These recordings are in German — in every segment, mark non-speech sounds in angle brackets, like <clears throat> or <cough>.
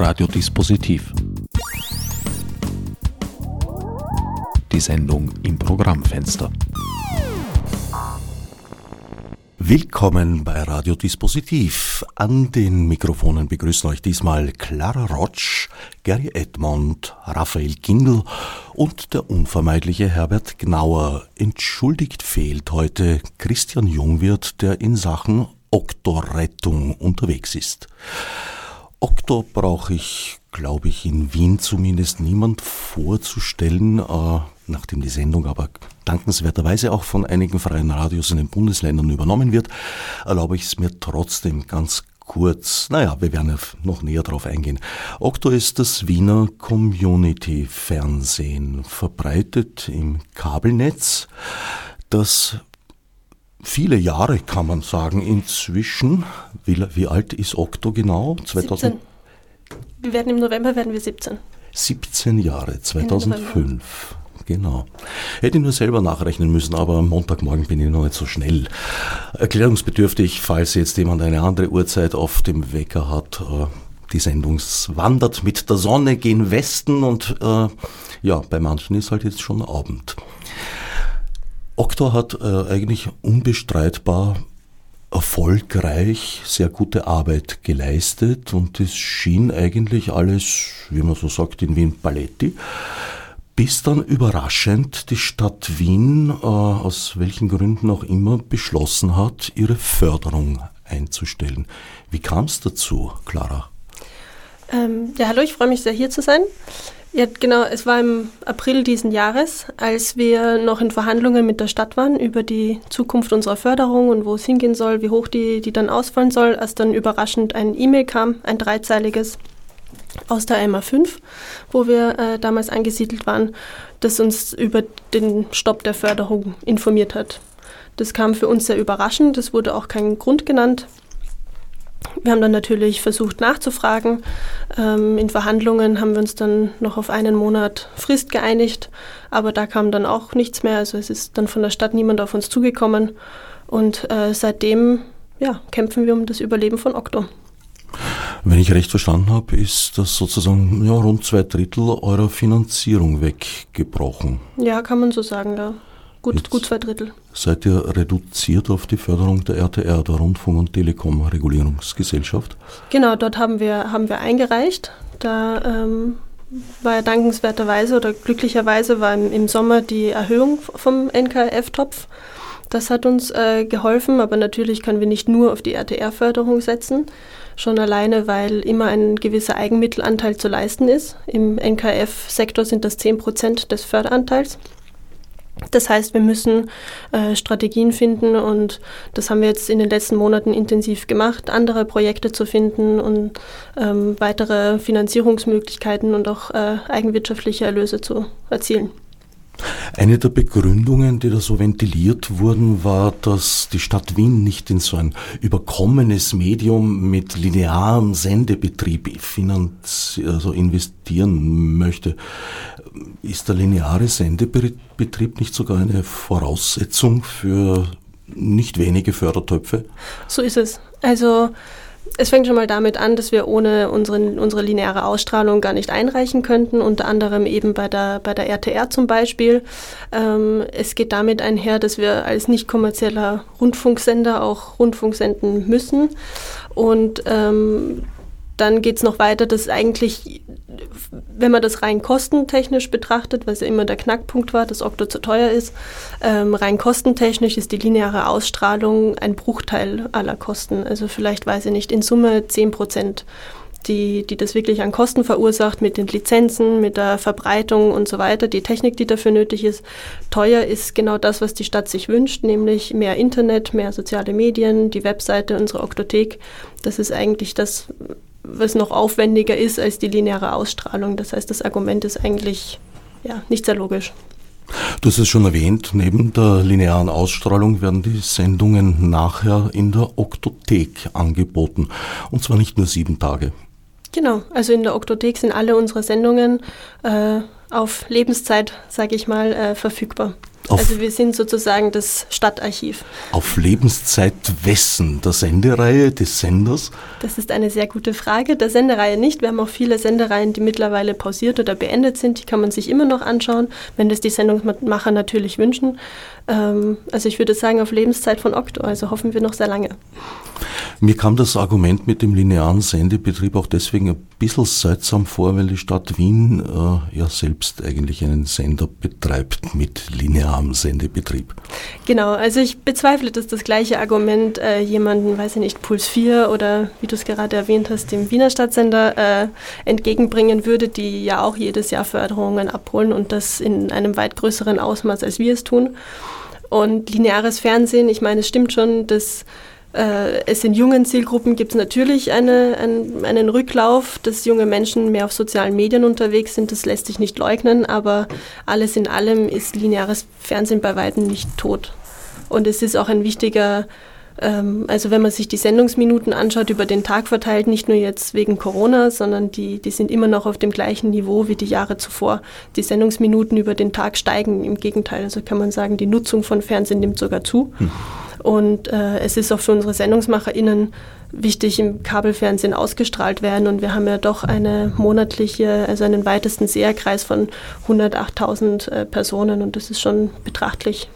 Radiodispositiv. Die Sendung im Programmfenster. Willkommen bei Radiodispositiv. An den Mikrofonen begrüßen euch diesmal Clara Rotsch, Gary Edmond, Raphael Kindl und der unvermeidliche Herbert Gnauer. Entschuldigt fehlt heute Christian Jungwirth, der in Sachen Oktorrettung unterwegs ist. Okto brauche ich, glaube ich, in Wien zumindest niemand vorzustellen, äh, nachdem die Sendung aber dankenswerterweise auch von einigen freien Radios in den Bundesländern übernommen wird, erlaube ich es mir trotzdem ganz kurz, naja, wir werden noch näher drauf eingehen. Okto ist das Wiener Community-Fernsehen, verbreitet im Kabelnetz, das viele Jahre, kann man sagen, inzwischen. Wie, wie alt ist Okto genau? 2000? 17. Wir werden im November werden wir 17. 17 Jahre, 2005. Genau. Hätte ich nur selber nachrechnen müssen, aber am Montagmorgen bin ich noch nicht so schnell. Erklärungsbedürftig, falls jetzt jemand eine andere Uhrzeit auf dem Wecker hat. Äh, die Sendung wandert mit der Sonne gen Westen und äh, ja, bei manchen ist halt jetzt schon Abend. Okta hat äh, eigentlich unbestreitbar erfolgreich sehr gute Arbeit geleistet und es schien eigentlich alles, wie man so sagt, in Wien Paletti, bis dann überraschend die Stadt Wien, äh, aus welchen Gründen auch immer, beschlossen hat, ihre Förderung einzustellen. Wie kam es dazu, Clara? Ähm, ja, hallo, ich freue mich sehr hier zu sein. Ja, genau. Es war im April diesen Jahres, als wir noch in Verhandlungen mit der Stadt waren über die Zukunft unserer Förderung und wo es hingehen soll, wie hoch die, die dann ausfallen soll, als dann überraschend ein E-Mail kam, ein dreizeiliges aus der MA5, wo wir äh, damals angesiedelt waren, das uns über den Stopp der Förderung informiert hat. Das kam für uns sehr überraschend, es wurde auch kein Grund genannt. Wir haben dann natürlich versucht nachzufragen. Ähm, in Verhandlungen haben wir uns dann noch auf einen Monat Frist geeinigt, aber da kam dann auch nichts mehr. Also es ist dann von der Stadt niemand auf uns zugekommen und äh, seitdem ja, kämpfen wir um das Überleben von Okto. Wenn ich recht verstanden habe, ist das sozusagen ja, rund zwei Drittel eurer Finanzierung weggebrochen. Ja, kann man so sagen, ja. Gut, gut zwei Drittel. Seid ihr reduziert auf die Förderung der RTR, der Rundfunk- und Telekom-Regulierungsgesellschaft? Genau, dort haben wir, haben wir eingereicht. Da ähm, war ja dankenswerterweise oder glücklicherweise war im, im Sommer die Erhöhung vom NKF-Topf. Das hat uns äh, geholfen, aber natürlich können wir nicht nur auf die RTR-Förderung setzen. Schon alleine, weil immer ein gewisser Eigenmittelanteil zu leisten ist. Im NKF-Sektor sind das 10 Prozent des Förderanteils. Das heißt, wir müssen äh, Strategien finden und das haben wir jetzt in den letzten Monaten intensiv gemacht, andere Projekte zu finden und ähm, weitere Finanzierungsmöglichkeiten und auch äh, eigenwirtschaftliche Erlöse zu erzielen. Eine der Begründungen, die da so ventiliert wurden, war, dass die Stadt Wien nicht in so ein überkommenes Medium mit linearem Sendebetrieb also investieren möchte. Ist der lineare Sendebetrieb nicht sogar eine Voraussetzung für nicht wenige Fördertöpfe? So ist es. Also es fängt schon mal damit an, dass wir ohne unseren, unsere lineare Ausstrahlung gar nicht einreichen könnten, unter anderem eben bei der, bei der RTR zum Beispiel. Ähm, es geht damit einher, dass wir als nicht kommerzieller Rundfunksender auch Rundfunk senden müssen. Und ähm, dann geht es noch weiter, dass eigentlich, wenn man das rein kostentechnisch betrachtet, was ja immer der Knackpunkt war, dass Okto zu teuer ist, ähm, rein kostentechnisch ist die lineare Ausstrahlung ein Bruchteil aller Kosten. Also vielleicht weiß ich nicht, in Summe 10 Prozent, die, die das wirklich an Kosten verursacht mit den Lizenzen, mit der Verbreitung und so weiter, die Technik, die dafür nötig ist. Teuer ist genau das, was die Stadt sich wünscht, nämlich mehr Internet, mehr soziale Medien, die Webseite, unsere Oktothek. Das ist eigentlich das, was noch aufwendiger ist als die lineare Ausstrahlung. Das heißt, das Argument ist eigentlich ja, nicht sehr logisch. Du hast es schon erwähnt, neben der linearen Ausstrahlung werden die Sendungen nachher in der Oktothek angeboten. Und zwar nicht nur sieben Tage. Genau, also in der Oktothek sind alle unsere Sendungen äh, auf Lebenszeit, sage ich mal, äh, verfügbar. Auf also wir sind sozusagen das Stadtarchiv. Auf Lebenszeit wessen? Der Sendereihe des Senders? Das ist eine sehr gute Frage. Der Sendereihe nicht. Wir haben auch viele Sendereien, die mittlerweile pausiert oder beendet sind. Die kann man sich immer noch anschauen, wenn das die Sendungsmacher natürlich wünschen. Ähm, also ich würde sagen auf Lebenszeit von Okto. Also hoffen wir noch sehr lange. Mir kam das Argument mit dem linearen Sendebetrieb auch deswegen ein bisschen seltsam vor, weil die Stadt Wien äh, ja selbst eigentlich einen Sender betreibt mit linearem Sendebetrieb. Genau, also ich bezweifle, dass das gleiche Argument äh, jemanden, weiß ich nicht, Puls 4 oder wie du es gerade erwähnt hast, dem Wiener Stadtsender äh, entgegenbringen würde, die ja auch jedes Jahr Förderungen abholen und das in einem weit größeren Ausmaß, als wir es tun. Und lineares Fernsehen, ich meine, es stimmt schon, dass es in jungen Zielgruppen gibt es natürlich eine, ein, einen Rücklauf, dass junge Menschen mehr auf sozialen Medien unterwegs sind. Das lässt sich nicht leugnen, aber alles in allem ist lineares Fernsehen bei weitem nicht tot. Und es ist auch ein wichtiger, ähm, also wenn man sich die Sendungsminuten anschaut, über den Tag verteilt, nicht nur jetzt wegen Corona, sondern die, die sind immer noch auf dem gleichen Niveau wie die Jahre zuvor. Die Sendungsminuten über den Tag steigen im Gegenteil. Also kann man sagen, die Nutzung von Fernsehen nimmt sogar zu. Hm. Und äh, es ist auch für unsere SendungsmacherInnen wichtig, im Kabelfernsehen ausgestrahlt werden. Und wir haben ja doch eine monatliche, also einen weitesten Seherkreis von 108.000 äh, Personen und das ist schon betrachtlich.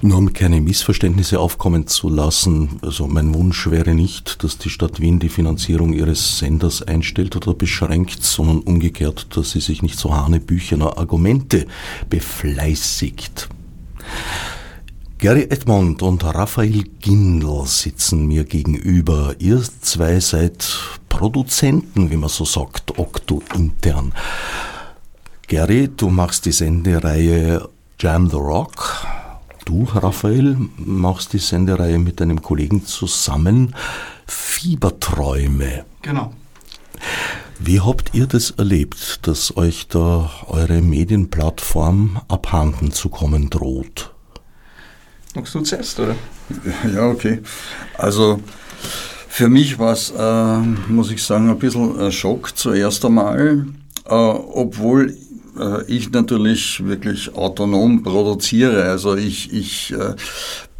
Nur um keine Missverständnisse aufkommen zu lassen, also mein Wunsch wäre nicht, dass die Stadt Wien die Finanzierung ihres Senders einstellt oder beschränkt, sondern umgekehrt, dass sie sich nicht so hanebüchener Argumente befleißigt. Gary Edmond und Raphael Gindl sitzen mir gegenüber. Ihr zwei seid Produzenten, wie man so sagt, Okto intern. Gary, du machst die Sendereihe Jam the Rock. Du, Raphael, machst die Sendereihe mit deinem Kollegen zusammen Fieberträume. Genau. Wie habt ihr das erlebt, dass euch da eure Medienplattform abhanden zu kommen droht? Magst du zuerst, oder? <laughs> Ja, okay. Also für mich war es, äh, muss ich sagen, ein bisschen ein Schock zuerst einmal, äh, obwohl äh, ich natürlich wirklich autonom produziere. Also ich, ich äh,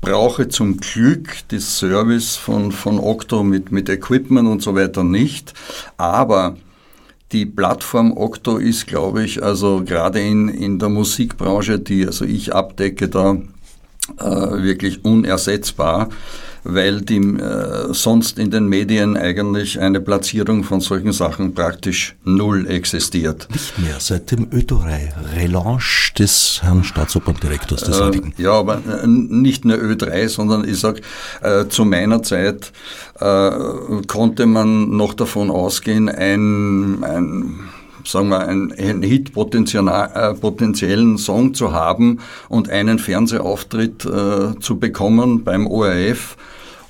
brauche zum Glück das Service von, von Octo mit, mit Equipment und so weiter nicht. Aber die Plattform Octo ist, glaube ich, also gerade in, in der Musikbranche, die also ich abdecke, da äh, wirklich unersetzbar, weil die äh, sonst in den Medien eigentlich eine Platzierung von solchen Sachen praktisch null existiert. Nicht mehr seit dem Ö3-Relaunch des Herrn Staatsoperndirektors des äh, Ja, aber äh, nicht nur Ö3, sondern ich sag äh, zu meiner Zeit äh, konnte man noch davon ausgehen, ein, ein sagen wir, einen, einen Hit-potenziellen äh, Song zu haben und einen Fernsehauftritt äh, zu bekommen beim ORF.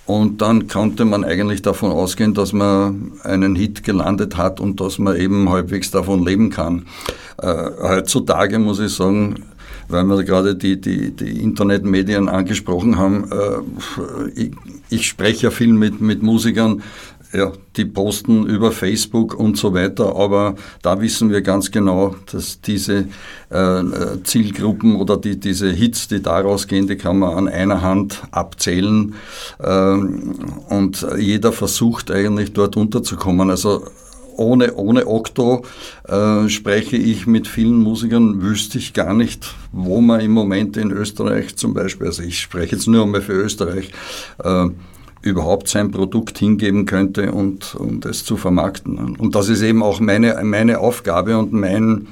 Und dann konnte man eigentlich davon ausgehen, dass man einen Hit gelandet hat und dass man eben halbwegs davon leben kann. Äh, heutzutage muss ich sagen, weil wir gerade die, die, die Internetmedien angesprochen haben, äh, ich, ich spreche ja viel mit, mit Musikern, ja, die posten über Facebook und so weiter, aber da wissen wir ganz genau, dass diese äh, Zielgruppen oder die, diese Hits, die daraus gehen, die kann man an einer Hand abzählen ähm, und jeder versucht eigentlich dort unterzukommen. Also ohne, ohne Okto äh, spreche ich mit vielen Musikern, wüsste ich gar nicht, wo man im Moment in Österreich zum Beispiel, also ich spreche jetzt nur einmal für Österreich, äh, überhaupt sein Produkt hingeben könnte und, und es zu vermarkten. Und das ist eben auch meine, meine Aufgabe und mein,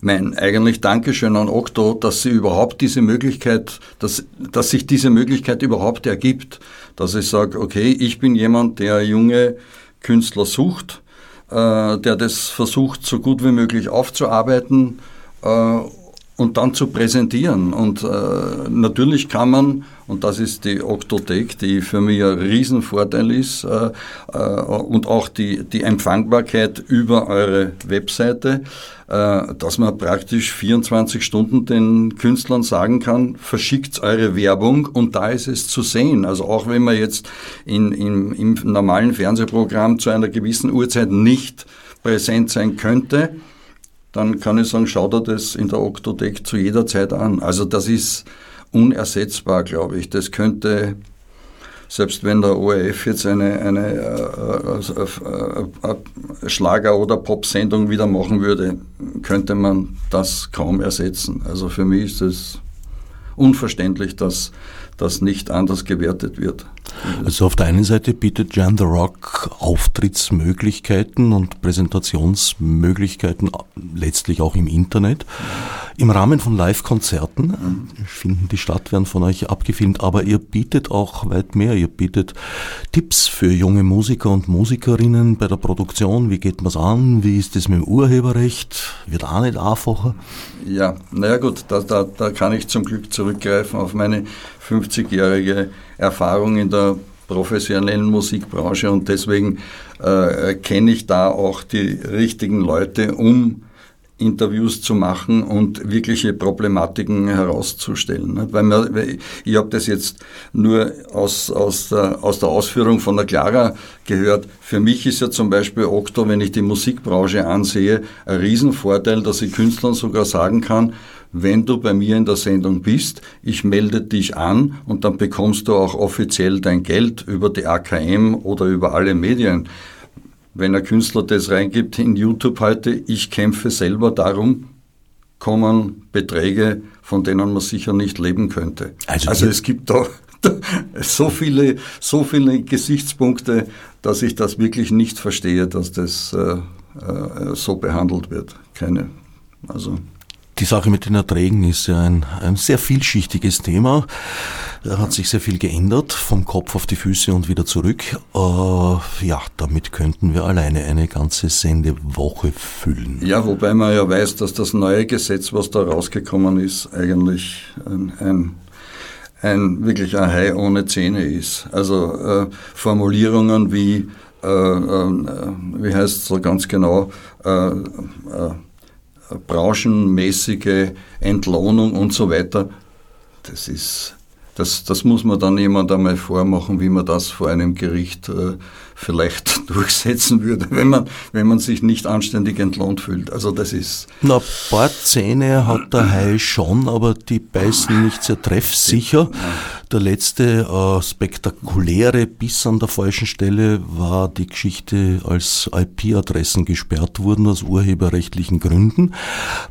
mein eigentlich Dankeschön an Okto, dass sie überhaupt diese Möglichkeit, dass, dass sich diese Möglichkeit überhaupt ergibt, dass ich sage, okay, ich bin jemand, der junge Künstler sucht, äh, der das versucht, so gut wie möglich aufzuarbeiten äh, und dann zu präsentieren. Und äh, natürlich kann man, und das ist die Oktothek, die für mich ein Riesenvorteil ist, äh, äh, und auch die, die Empfangbarkeit über eure Webseite, äh, dass man praktisch 24 Stunden den Künstlern sagen kann, verschickt eure Werbung und da ist es zu sehen. Also auch wenn man jetzt in, in, im normalen Fernsehprogramm zu einer gewissen Uhrzeit nicht präsent sein könnte, dann kann ich sagen, schau dir das in der Oktothek zu jeder Zeit an. Also das ist unersetzbar, glaube ich. Das könnte selbst wenn der ORF jetzt eine, eine äh, äh, äh, Schlager- oder Popsendung wieder machen würde, könnte man das kaum ersetzen. Also für mich ist es unverständlich, dass das nicht anders gewertet wird. Also auf der einen Seite bietet Jan the Rock Auftrittsmöglichkeiten und Präsentationsmöglichkeiten letztlich auch im Internet. Im Rahmen von Live-Konzerten finden die statt, werden von euch abgefilmt, aber ihr bietet auch weit mehr. Ihr bietet Tipps für junge Musiker und Musikerinnen bei der Produktion. Wie geht man es an? Wie ist es mit dem Urheberrecht? Wird auch nicht einfacher? Ja, naja gut, da, da, da kann ich zum Glück zurückgreifen auf meine 50-jährige Erfahrung in der professionellen Musikbranche und deswegen äh, kenne ich da auch die richtigen Leute, um Interviews zu machen und wirkliche Problematiken herauszustellen. Weil ich habe das jetzt nur aus, aus, der, aus der Ausführung von der Clara gehört. Für mich ist ja zum Beispiel Okto, wenn ich die Musikbranche ansehe, ein Riesenvorteil, dass ich Künstlern sogar sagen kann, wenn du bei mir in der Sendung bist, ich melde dich an und dann bekommst du auch offiziell dein Geld über die AKM oder über alle Medien. Wenn ein Künstler das reingibt in YouTube heute, ich kämpfe selber darum, kommen Beträge, von denen man sicher nicht leben könnte. Also, also es gibt da <laughs> so viele, so viele Gesichtspunkte, dass ich das wirklich nicht verstehe, dass das äh, äh, so behandelt wird. Keine, also. Die Sache mit den Erträgen ist ja ein, ein sehr vielschichtiges Thema. Da hat sich sehr viel geändert, vom Kopf auf die Füße und wieder zurück. Äh, ja, damit könnten wir alleine eine ganze Sendewoche füllen. Ja, wobei man ja weiß, dass das neue Gesetz, was da rausgekommen ist, eigentlich ein, ein ein wirklich ein Hai ohne Zähne ist. Also äh, Formulierungen wie, äh, äh, wie heißt es so ganz genau, äh, äh, branchenmäßige Entlohnung und so weiter, das ist, das, das muss man dann jemand einmal vormachen, wie man das vor einem Gericht äh, vielleicht <laughs> durchsetzen würde, wenn man, wenn man sich nicht anständig entlohnt fühlt. Also das ist. Na, ein paar Zähne hat der Hai schon, aber die beißen nicht sehr treffsicher. Der letzte äh, spektakuläre Biss an der falschen Stelle war die Geschichte, als IP-Adressen gesperrt wurden aus urheberrechtlichen Gründen.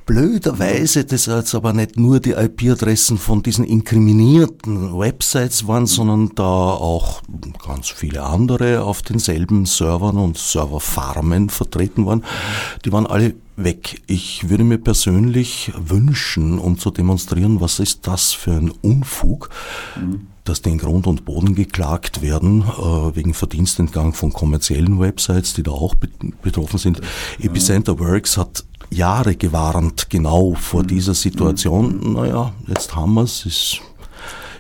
Blöderweise, das jetzt aber nicht nur die IP-Adressen von diesen inkriminierten Websites waren, sondern da auch ganz viele andere auf den denselben Servern und Serverfarmen vertreten waren, die waren alle weg. Ich würde mir persönlich wünschen, um zu demonstrieren, was ist das für ein Unfug, mhm. dass den Grund und Boden geklagt werden, äh, wegen Verdienstentgang von kommerziellen Websites, die da auch betroffen sind. Ja. Epicenter Works hat Jahre gewarnt, genau vor mhm. dieser Situation. Mhm. Naja, jetzt haben wir es, ist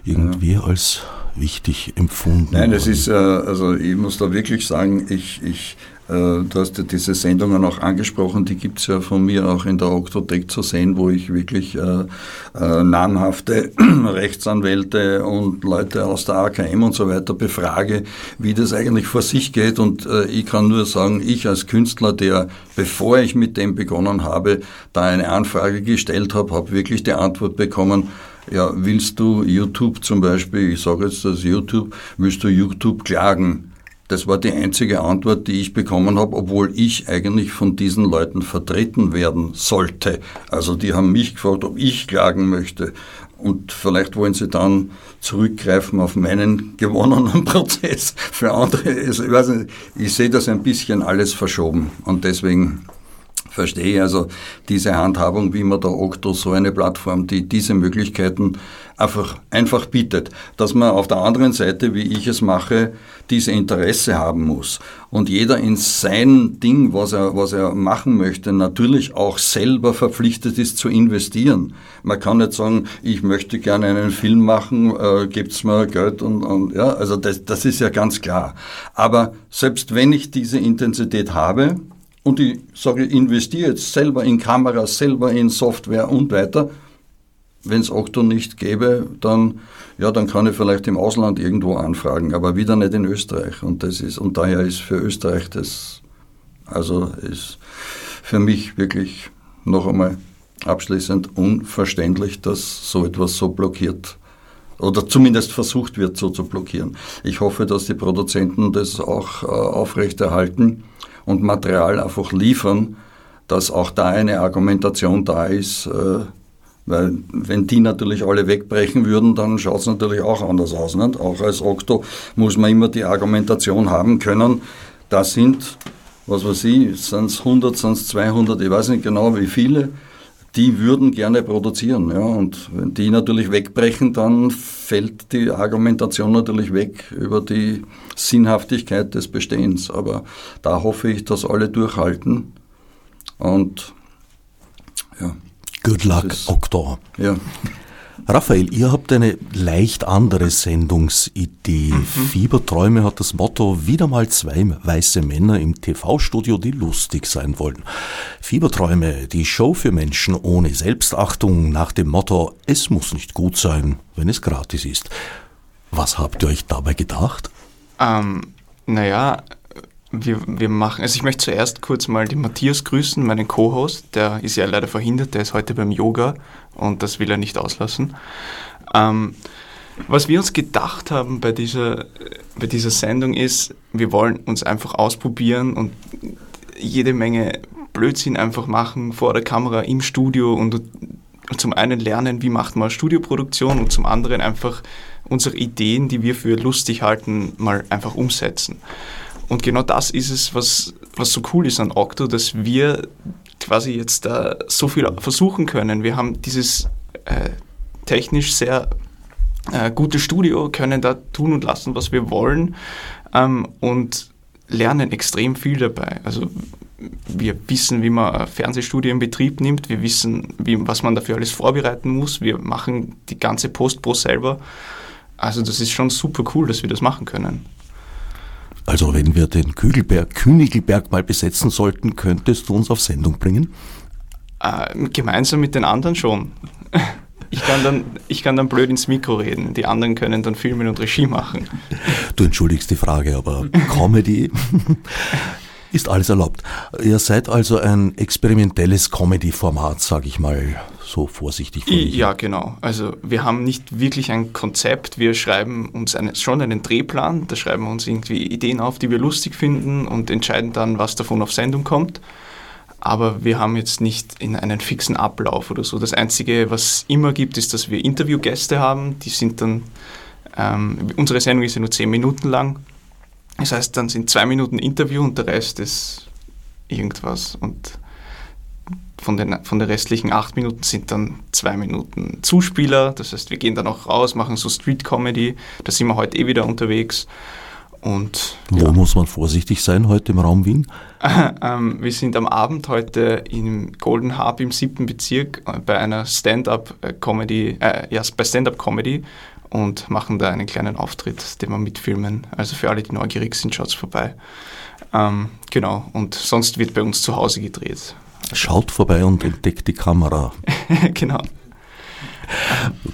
irgendwie ja. als wichtig empfunden? Nein, es ist, äh, also ich muss da wirklich sagen, ich, ich äh, Du hast ja diese Sendungen auch angesprochen, die gibt es ja von mir auch in der Oktothek zu sehen, wo ich wirklich äh, namhafte <clears throat> Rechtsanwälte und Leute aus der AKM und so weiter befrage, wie das eigentlich vor sich geht. Und ich kann nur sagen, ich als Künstler, der, bevor ich mit dem begonnen habe, da eine Anfrage gestellt habe, habe wirklich die Antwort bekommen, ja, willst du YouTube zum Beispiel, ich sage jetzt das YouTube, willst du YouTube klagen? Das war die einzige Antwort, die ich bekommen habe, obwohl ich eigentlich von diesen Leuten vertreten werden sollte. Also die haben mich gefragt, ob ich klagen möchte. Und vielleicht wollen sie dann zurückgreifen auf meinen gewonnenen <laughs> Prozess. Für andere, ich, nicht, ich sehe das ein bisschen alles verschoben. Und deswegen verstehe also diese Handhabung, wie man der Okto so eine Plattform, die diese Möglichkeiten einfach, einfach bietet. Dass man auf der anderen Seite, wie ich es mache, diese Interesse haben muss. Und jeder in sein Ding, was er, was er machen möchte, natürlich auch selber verpflichtet ist zu investieren. Man kann nicht sagen, ich möchte gerne einen Film machen, äh, gebt's mir Geld und, und ja, also das, das ist ja ganz klar. Aber selbst wenn ich diese Intensität habe, und ich sage, investiere jetzt selber in Kameras, selber in Software und weiter. Wenn es Okto nicht gäbe, dann, ja, dann kann ich vielleicht im Ausland irgendwo anfragen, aber wieder nicht in Österreich. Und, das ist, und daher ist für Österreich das, also ist für mich wirklich noch einmal abschließend unverständlich, dass so etwas so blockiert oder zumindest versucht wird, so zu blockieren. Ich hoffe, dass die Produzenten das auch äh, aufrechterhalten und Material einfach liefern, dass auch da eine Argumentation da ist, äh, weil wenn die natürlich alle wegbrechen würden, dann schaut es natürlich auch anders aus. Nicht? Auch als Okto muss man immer die Argumentation haben können, da sind, was weiß ich, sind es 100, sind es 200, ich weiß nicht genau wie viele, die würden gerne produzieren. Ja? Und wenn die natürlich wegbrechen, dann fällt die Argumentation natürlich weg über die Sinnhaftigkeit des Bestehens. Aber da hoffe ich, dass alle durchhalten. Und ja. Good luck, Oktor. Ja. Raphael, ihr habt eine leicht andere Sendungsidee. Mhm. Fieberträume hat das Motto wieder mal zwei weiße Männer im TV-Studio, die lustig sein wollen. Fieberträume, die Show für Menschen ohne Selbstachtung nach dem Motto, es muss nicht gut sein, wenn es gratis ist. Was habt ihr euch dabei gedacht? Ähm, naja, wir, wir machen, also ich möchte zuerst kurz mal den Matthias grüßen, meinen Co-Host, der ist ja leider verhindert, der ist heute beim Yoga und das will er nicht auslassen. Ähm, was wir uns gedacht haben bei dieser, bei dieser Sendung ist, wir wollen uns einfach ausprobieren und jede Menge Blödsinn einfach machen vor der Kamera im Studio und zum einen lernen, wie macht man Studioproduktion und zum anderen einfach unsere Ideen, die wir für lustig halten, mal einfach umsetzen. Und genau das ist es, was, was so cool ist an Octo, dass wir quasi jetzt da so viel versuchen können. Wir haben dieses äh, technisch sehr äh, gute Studio, können da tun und lassen, was wir wollen ähm, und lernen extrem viel dabei. Also wir wissen, wie man ein Fernsehstudio in Betrieb nimmt, wir wissen, wie, was man dafür alles vorbereiten muss, wir machen die ganze Post-Pro selber. Also das ist schon super cool, dass wir das machen können. Also wenn wir den Kügelberg, Königelberg mal besetzen sollten, könntest du uns auf Sendung bringen? Äh, gemeinsam mit den anderen schon. Ich kann, dann, ich kann dann blöd ins Mikro reden. Die anderen können dann Filmen und Regie machen. Du entschuldigst die Frage, aber Comedy ist alles erlaubt. Ihr seid also ein experimentelles Comedy-Format, sage ich mal so vorsichtig. Ja, genau. Also wir haben nicht wirklich ein Konzept. Wir schreiben uns eine, schon einen Drehplan. Da schreiben wir uns irgendwie Ideen auf, die wir lustig finden und entscheiden dann, was davon auf Sendung kommt. Aber wir haben jetzt nicht in einen fixen Ablauf oder so. Das Einzige, was immer gibt, ist, dass wir Interviewgäste haben. Die sind dann, ähm, unsere Sendung ist ja nur zehn Minuten lang. Das heißt, dann sind zwei Minuten Interview und der Rest ist irgendwas. Und von den, von den restlichen acht Minuten sind dann zwei Minuten Zuspieler. Das heißt, wir gehen dann auch raus, machen so Street Comedy. Da sind wir heute eh wieder unterwegs. Und, Wo ja. muss man vorsichtig sein heute im Raum Wien? <laughs> ähm, wir sind am Abend heute im Golden Harp im siebten Bezirk äh, bei einer Stand-up-Comedy, äh, äh, ja, bei Stand-up-Comedy und machen da einen kleinen Auftritt, den wir mitfilmen. Also für alle, die neugierig sind, schaut vorbei. Ähm, genau, und sonst wird bei uns zu Hause gedreht. Schaut vorbei und entdeckt die Kamera. <laughs> genau.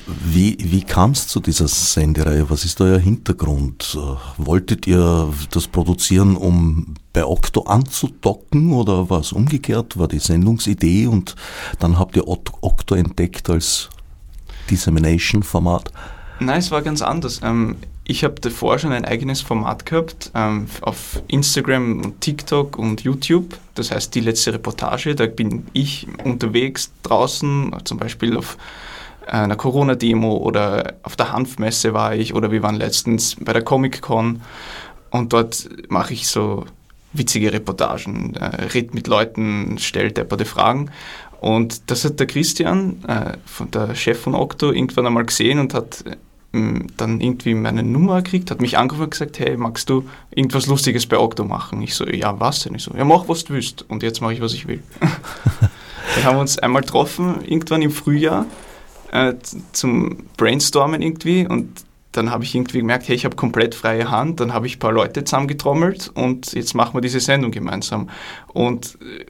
Wie, wie kam es zu dieser Sendereihe? Was ist euer Hintergrund? Wolltet ihr das produzieren, um bei Okto anzudocken oder war es umgekehrt? War die Sendungsidee und dann habt ihr Okto entdeckt als Dissemination-Format? Nein, es war ganz anders. Ähm, ich habe davor schon ein eigenes Format gehabt ähm, auf Instagram und TikTok und YouTube. Das heißt, die letzte Reportage, da bin ich unterwegs draußen, zum Beispiel auf einer Corona-Demo oder auf der Hanfmesse war ich oder wir waren letztens bei der Comic-Con und dort mache ich so witzige Reportagen, äh, red mit Leuten, stellt depperte Fragen und das hat der Christian, äh, der Chef von Octo, irgendwann einmal gesehen und hat dann irgendwie meine Nummer gekriegt, hat mich angerufen und gesagt, hey, magst du irgendwas Lustiges bei Octo machen? Ich so, ja, was denn? Ich so, ja, mach, was du willst. Und jetzt mache ich, was ich will. <laughs> dann haben wir uns einmal getroffen, irgendwann im Frühjahr, äh, zum Brainstormen irgendwie und dann habe ich irgendwie gemerkt, hey, ich habe komplett freie Hand, dann habe ich ein paar Leute zusammengetrommelt und jetzt machen wir diese Sendung gemeinsam. Und äh,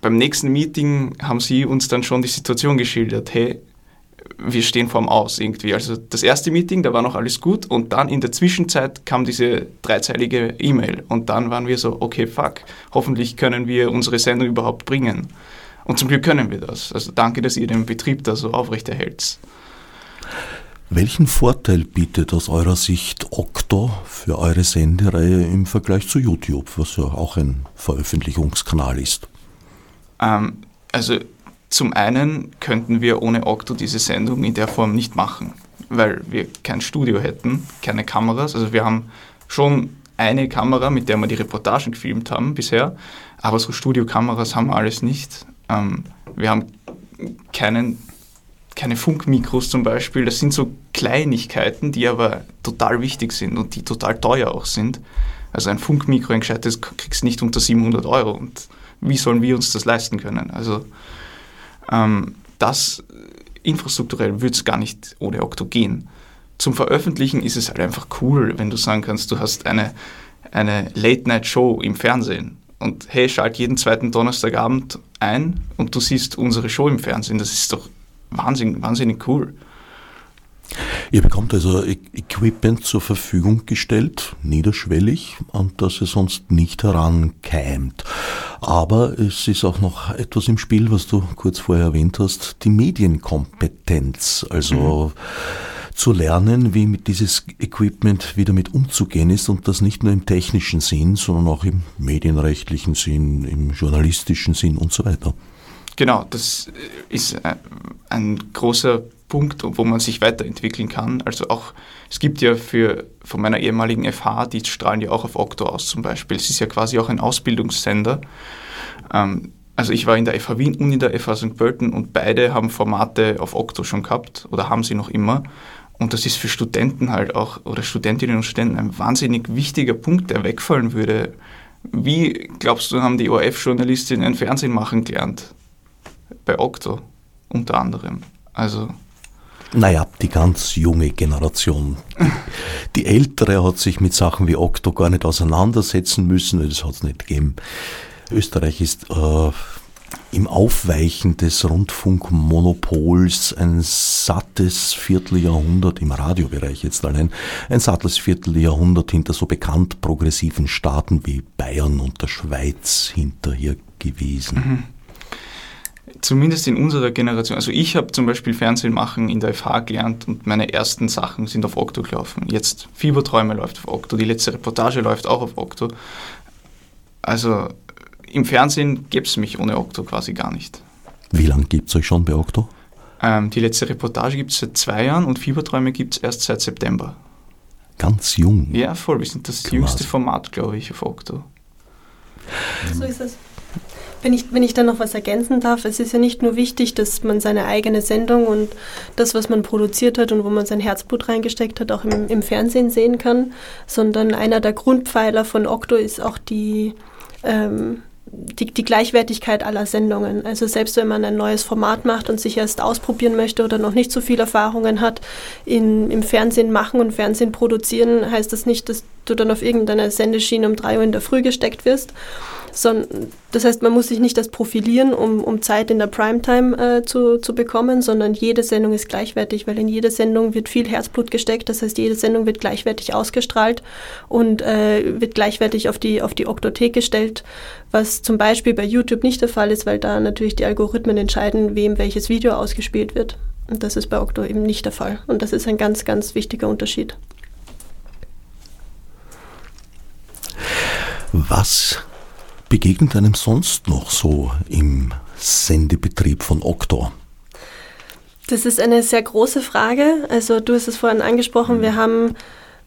beim nächsten Meeting haben sie uns dann schon die Situation geschildert, hey, wir stehen vorm Aus irgendwie. Also das erste Meeting, da war noch alles gut und dann in der Zwischenzeit kam diese dreizeilige E-Mail und dann waren wir so, okay, fuck, hoffentlich können wir unsere Sendung überhaupt bringen. Und zum Glück können wir das. Also danke, dass ihr den Betrieb da so aufrechterhält. Welchen Vorteil bietet aus eurer Sicht Okto für eure Sendereihe im Vergleich zu YouTube, was ja auch ein Veröffentlichungskanal ist? Ähm, also zum einen könnten wir ohne Okto diese Sendung in der Form nicht machen, weil wir kein Studio hätten, keine Kameras. Also wir haben schon eine Kamera, mit der wir die Reportagen gefilmt haben bisher, aber so Studiokameras haben wir alles nicht. Ähm, wir haben keinen, keine Funkmikros zum Beispiel. Das sind so Kleinigkeiten, die aber total wichtig sind und die total teuer auch sind. Also ein Funkmikro, ein gescheites, kriegst nicht unter 700 Euro. Und wie sollen wir uns das leisten können? Also ähm, das infrastrukturell würde es gar nicht ohne Okto gehen. Zum Veröffentlichen ist es halt einfach cool, wenn du sagen kannst, du hast eine, eine Late-Night-Show im Fernsehen und hey, schalt jeden zweiten Donnerstagabend ein und du siehst unsere Show im Fernsehen. Das ist doch wahnsinnig, wahnsinnig cool. Ihr bekommt also e- Equipment zur Verfügung gestellt, niederschwellig, an das ihr sonst nicht herankeimt. Aber es ist auch noch etwas im Spiel, was du kurz vorher erwähnt hast, die Medienkompetenz. Also mhm. zu lernen, wie mit dieses Equipment wieder mit umzugehen ist und das nicht nur im technischen Sinn, sondern auch im medienrechtlichen Sinn, im journalistischen Sinn und so weiter. Genau, das ist ein großer Punkt, wo man sich weiterentwickeln kann. Also auch, es gibt ja für, von meiner ehemaligen FH, die strahlen ja auch auf Okto aus zum Beispiel. Es ist ja quasi auch ein Ausbildungssender. Ähm, also ich war in der FH Wien und in der FH St. Pölten und beide haben Formate auf Okto schon gehabt oder haben sie noch immer. Und das ist für Studenten halt auch oder Studentinnen und Studenten ein wahnsinnig wichtiger Punkt, der wegfallen würde. Wie glaubst du, haben die ORF-Journalistinnen Fernsehen machen gelernt? Bei Okto unter anderem. Also naja, die ganz junge Generation. Die ältere hat sich mit Sachen wie Okto gar nicht auseinandersetzen müssen, das hat es nicht gegeben. Österreich ist äh, im Aufweichen des Rundfunkmonopols ein sattes Vierteljahrhundert im Radiobereich jetzt allein, ein sattes Vierteljahrhundert hinter so bekannt progressiven Staaten wie Bayern und der Schweiz hinterher gewesen. Mhm zumindest in unserer Generation, also ich habe zum Beispiel Fernsehen machen in der FH gelernt und meine ersten Sachen sind auf Okto gelaufen. Jetzt Fieberträume läuft auf Okto, die letzte Reportage läuft auch auf Okto. Also im Fernsehen gäbe es mich ohne Okto quasi gar nicht. Wie lange gibt es euch schon bei Okto? Ähm, die letzte Reportage gibt es seit zwei Jahren und Fieberträume gibt es erst seit September. Ganz jung. Ja, voll. Wir sind das Quasi. jüngste Format, glaube ich, auf Okto. So ist es. Wenn ich, wenn ich dann noch was ergänzen darf, es ist ja nicht nur wichtig, dass man seine eigene Sendung und das, was man produziert hat und wo man sein Herzblut reingesteckt hat, auch im, im Fernsehen sehen kann, sondern einer der Grundpfeiler von Okto ist auch die, ähm, die, die, Gleichwertigkeit aller Sendungen. Also selbst wenn man ein neues Format macht und sich erst ausprobieren möchte oder noch nicht so viel Erfahrungen hat in, im Fernsehen machen und Fernsehen produzieren, heißt das nicht, dass du dann auf irgendeiner Sendeschiene um drei Uhr in der Früh gesteckt wirst, sondern das heißt, man muss sich nicht das profilieren, um, um Zeit in der Primetime äh, zu, zu bekommen, sondern jede Sendung ist gleichwertig, weil in jede Sendung wird viel Herzblut gesteckt. Das heißt, jede Sendung wird gleichwertig ausgestrahlt und äh, wird gleichwertig auf die, auf die Oktothek gestellt, was zum Beispiel bei YouTube nicht der Fall ist, weil da natürlich die Algorithmen entscheiden, wem welches Video ausgespielt wird. Und das ist bei Okto eben nicht der Fall. Und das ist ein ganz, ganz wichtiger Unterschied. Was begegnet einem sonst noch so im Sendebetrieb von Oktor? Das ist eine sehr große Frage. Also du hast es vorhin angesprochen, wir haben,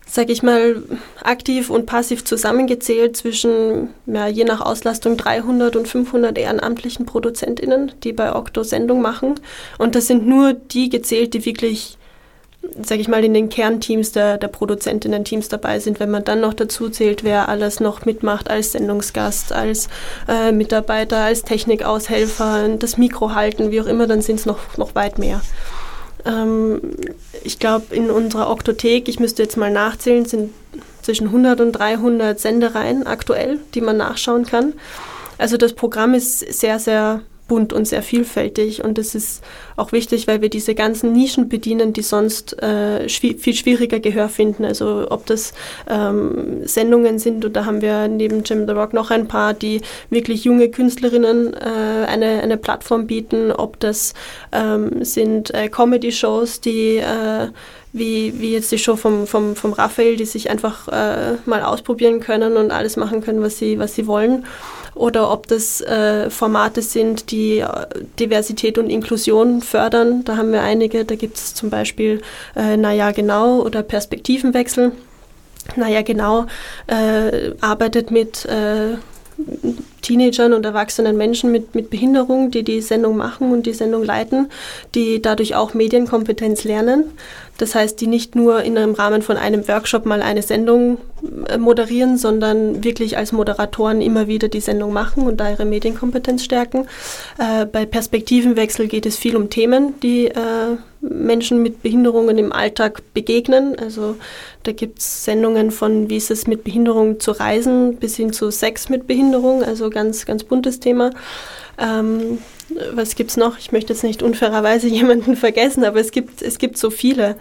sage ich mal, aktiv und passiv zusammengezählt zwischen, ja, je nach Auslastung 300 und 500 ehrenamtlichen ProduzentInnen, die bei Okto Sendung machen. Und das sind nur die gezählt, die wirklich sage ich mal, in den Kernteams der, der Produzentinnen-Teams dabei sind, wenn man dann noch dazu zählt, wer alles noch mitmacht als Sendungsgast, als äh, Mitarbeiter, als Technikaushelfer, das Mikro halten, wie auch immer, dann sind es noch, noch weit mehr. Ähm, ich glaube, in unserer Oktothek, ich müsste jetzt mal nachzählen, sind zwischen 100 und 300 Sendereien aktuell, die man nachschauen kann. Also das Programm ist sehr, sehr bunt und sehr vielfältig. Und das ist auch wichtig, weil wir diese ganzen Nischen bedienen, die sonst äh, schwi viel schwieriger Gehör finden. Also ob das ähm, Sendungen sind oder haben wir neben Jim the Rock noch ein paar, die wirklich junge Künstlerinnen äh, eine, eine Plattform bieten, ob das ähm, sind äh, Comedy-Shows, die äh, wie, wie jetzt die Show vom, vom, vom Raphael, die sich einfach äh, mal ausprobieren können und alles machen können, was sie, was sie wollen. Oder ob das äh, Formate sind, die äh, Diversität und Inklusion fördern. Da haben wir einige. Da gibt es zum Beispiel äh, Naja genau oder Perspektivenwechsel. Naja genau äh, arbeitet mit äh, Teenagern und erwachsenen Menschen mit, mit Behinderung, die die Sendung machen und die Sendung leiten, die dadurch auch Medienkompetenz lernen. Das heißt, die nicht nur in einem Rahmen von einem Workshop mal eine Sendung äh, moderieren, sondern wirklich als Moderatoren immer wieder die Sendung machen und da ihre Medienkompetenz stärken. Äh, bei Perspektivenwechsel geht es viel um Themen, die äh, Menschen mit Behinderungen im Alltag begegnen. Also da gibt es Sendungen von, wie ist es mit Behinderung zu reisen, bis hin zu Sex mit Behinderung, also ganz, ganz buntes Thema. Ähm, was gibt es noch? Ich möchte jetzt nicht unfairerweise <laughs> jemanden vergessen, aber es gibt, es gibt so viele.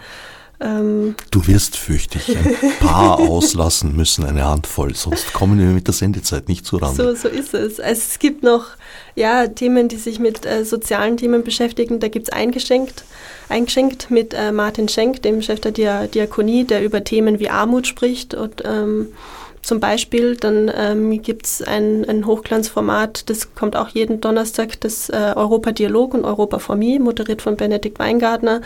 Ähm du wirst, fürchte ich, ein <laughs> paar auslassen müssen, eine Handvoll, sonst kommen wir mit der Sendezeit nicht zuran. So, so ist es. Also es gibt noch ja, Themen, die sich mit äh, sozialen Themen beschäftigen. Da gibt es eingeschenkt, eingeschenkt mit äh, Martin Schenk, dem Chef der Diakonie, der über Themen wie Armut spricht und ähm, zum Beispiel. Dann ähm, gibt es ein, ein Hochglanzformat, das kommt auch jeden Donnerstag, das äh, Europa Dialog und Europa for Me, moderiert von Benedikt Weingartner,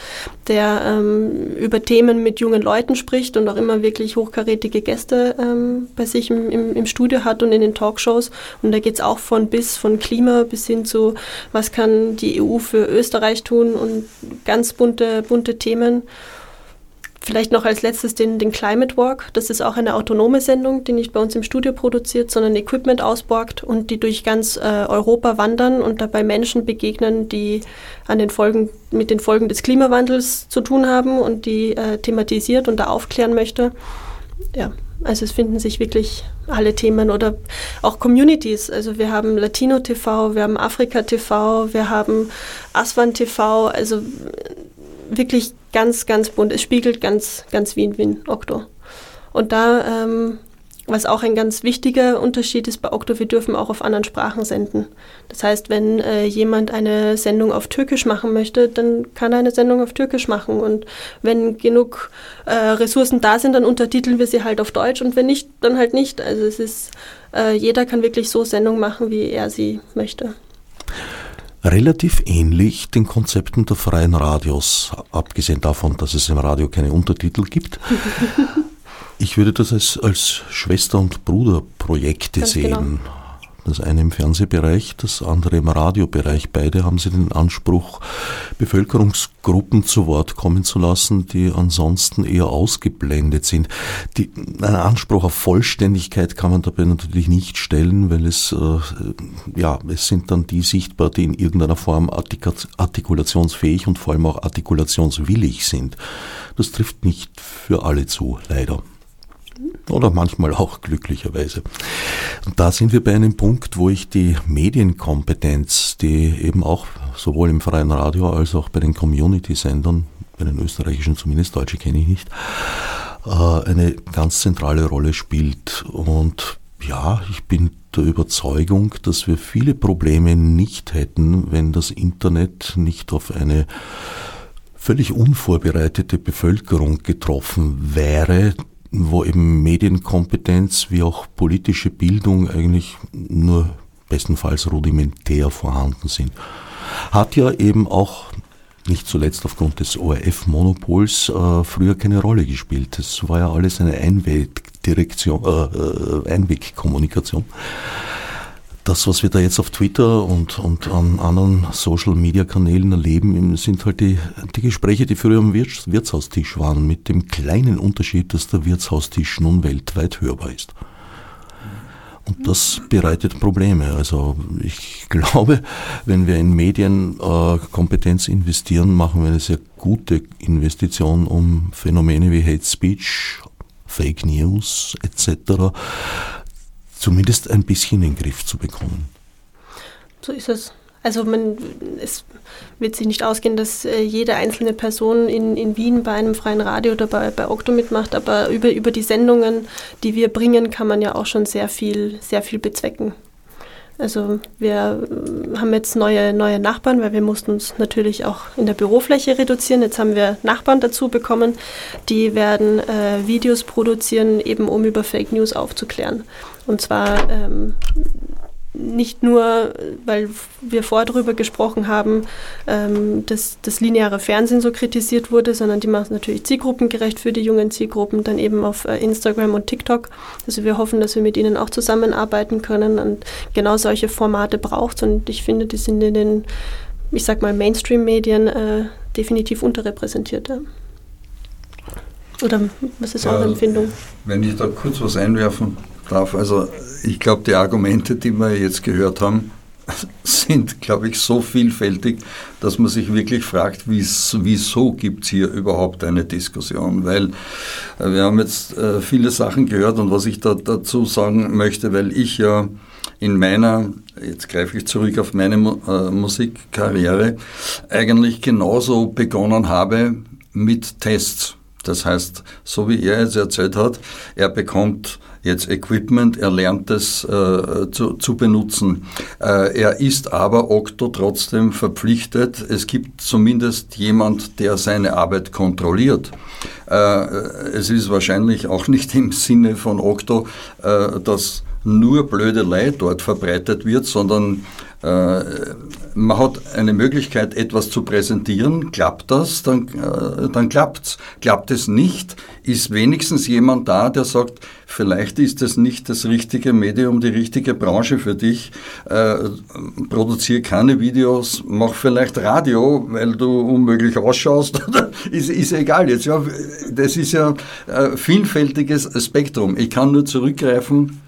der ähm, über Themen mit jungen Leuten spricht und auch immer wirklich hochkarätige Gäste ähm, bei sich im, im, im, Studio hat und in den Talkshows. Und da geht es auch von bis, von Klima bis hin zu, was kann die EU für Österreich tun und ganz bunte, bunte Themen. Vielleicht noch als letztes den, den Climate Walk. Das ist auch eine autonome Sendung, die nicht bei uns im Studio produziert, sondern Equipment ausborgt und die durch ganz äh, Europa wandern und dabei Menschen begegnen, die an den Folgen, mit den Folgen des Klimawandels zu tun haben und die äh, thematisiert und da aufklären möchte. Ja, also es finden sich wirklich alle Themen oder auch Communities. Also wir haben Latino TV, wir haben Afrika TV, wir haben Aswan TV. Also wirklich ganz, ganz bunt. Es spiegelt ganz, ganz Wien, Wien, Okto. Und da, ähm, was auch ein ganz wichtiger Unterschied ist bei Okto, wir dürfen auch auf anderen Sprachen senden. Das heißt, wenn äh, jemand eine Sendung auf Türkisch machen möchte, dann kann er eine Sendung auf Türkisch machen. Und wenn genug äh, Ressourcen da sind, dann untertiteln wir sie halt auf Deutsch und wenn nicht, dann halt nicht. Also es ist, äh, jeder kann wirklich so Sendung machen, wie er sie möchte relativ ähnlich den Konzepten der freien Radios, abgesehen davon, dass es im Radio keine Untertitel gibt. <laughs> Ich würde das als, als Schwester- und Bruderprojekte Ganz sehen. Genau. Das eine im Fernsehbereich, das andere im Radiobereich. Beide haben sie den Anspruch, Bevölkerungsgruppen zu Wort kommen zu lassen, die ansonsten eher ausgeblendet sind. Die, einen Anspruch auf Vollständigkeit kann man dabei natürlich nicht stellen, weil es, äh, ja, es sind dann die sichtbar, die in irgendeiner Form artikulationsfähig und vor allem auch artikulationswillig sind. Das trifft nicht für alle zu, leider. Oder manchmal auch glücklicherweise. Und da sind wir bei einem Punkt, wo ich die Medienkompetenz, die eben auch sowohl im freien Radio als auch bei den Community-Sendern, bei den österreichischen zumindest, deutsche kenne ich nicht, äh, eine ganz zentrale Rolle spielt. Und ja, ich bin der Überzeugung, dass wir viele Probleme nicht hätten, wenn das Internet nicht auf eine völlig unvorbereitete Bevölkerung getroffen wäre, wo eben Medienkompetenz wie auch politische Bildung eigentlich nur bestenfalls rudimentär vorhanden sind. Hat ja eben auch nicht zuletzt aufgrund des ORF-Monopols äh, früher keine Rolle gespielt. Das war ja alles eine Einwegdirektion, äh, äh Einwegkommunikation das, was wir da jetzt auf Twitter und, und an anderen Social-Media-Kanälen erleben, sind halt die, die Gespräche, die früher am Wirts Wirtshaustisch waren, mit dem kleinen Unterschied, dass der Wirtshaustisch nun weltweit hörbar ist. Und das bereitet Probleme. Also ich <laughs> glaube, wenn wir in Medienkompetenz äh, investieren, machen wir eine sehr gute Investition, um Phänomene wie Hate Speech, Fake News etc zumindest ein bisschen in den Griff zu bekommen. So ist es. Also man, es wird sich nicht ausgehen, dass äh, jede einzelne Person in, in Wien bei einem freien Radio oder bei, bei Okto mitmacht, aber über, über die Sendungen, die wir bringen, kann man ja auch schon sehr viel, sehr viel bezwecken. Also wir äh, haben jetzt neue, neue Nachbarn, weil wir mussten uns natürlich auch in der Bürofläche reduzieren. Jetzt haben wir Nachbarn dazu bekommen, die werden äh, Videos produzieren, eben um über Fake News aufzuklären. Und zwar ähm, nicht nur, weil wir vorher darüber gesprochen haben, ähm, dass das lineare Fernsehen so kritisiert wurde, sondern die machen es natürlich zielgruppengerecht für die jungen Zielgruppen, dann eben auf äh, Instagram und TikTok. Also wir hoffen, dass wir mit ihnen auch zusammenarbeiten können und genau solche Formate braucht und ich finde, die sind in den, ich sag mal, Mainstream-Medien äh, definitiv unterrepräsentiert. Ja. Oder was ist eure Empfindung? Wenn ich da kurz was einwerfen darf, also ich glaube, die Argumente, die wir jetzt gehört haben, <laughs> sind, glaube ich, so vielfältig, dass man sich wirklich fragt, wieso gibt es hier überhaupt eine Diskussion? Weil äh, wir haben jetzt äh, viele Sachen gehört und was ich da dazu sagen möchte, weil ich ja in meiner, jetzt greife ich zurück auf meine äh, Musikkarriere, eigentlich genauso begonnen habe mit Tests. Das heißt, so wie er jetzt erzählt hat, er bekommt jetzt Equipment, er lernt es äh, zu, zu, benutzen. Äh, er ist aber Okto trotzdem verpflichtet. Es gibt zumindest jemand, der seine Arbeit kontrolliert. Äh, es ist wahrscheinlich auch nicht im Sinne von Okto, äh, dass nur blöde Leid dort verbreitet wird, sondern äh, man hat eine Möglichkeit, etwas zu präsentieren. Klappt das, dann, äh, dann klappt's. Klappt es nicht, ist wenigstens jemand da, der sagt, vielleicht ist es nicht das richtige Medium, die richtige Branche für dich. Äh, produziere keine Videos, mach vielleicht Radio, weil du unmöglich ausschaust. <laughs> ist, ist egal jetzt. Ja, das ist ja ein vielfältiges Spektrum. Ich kann nur zurückgreifen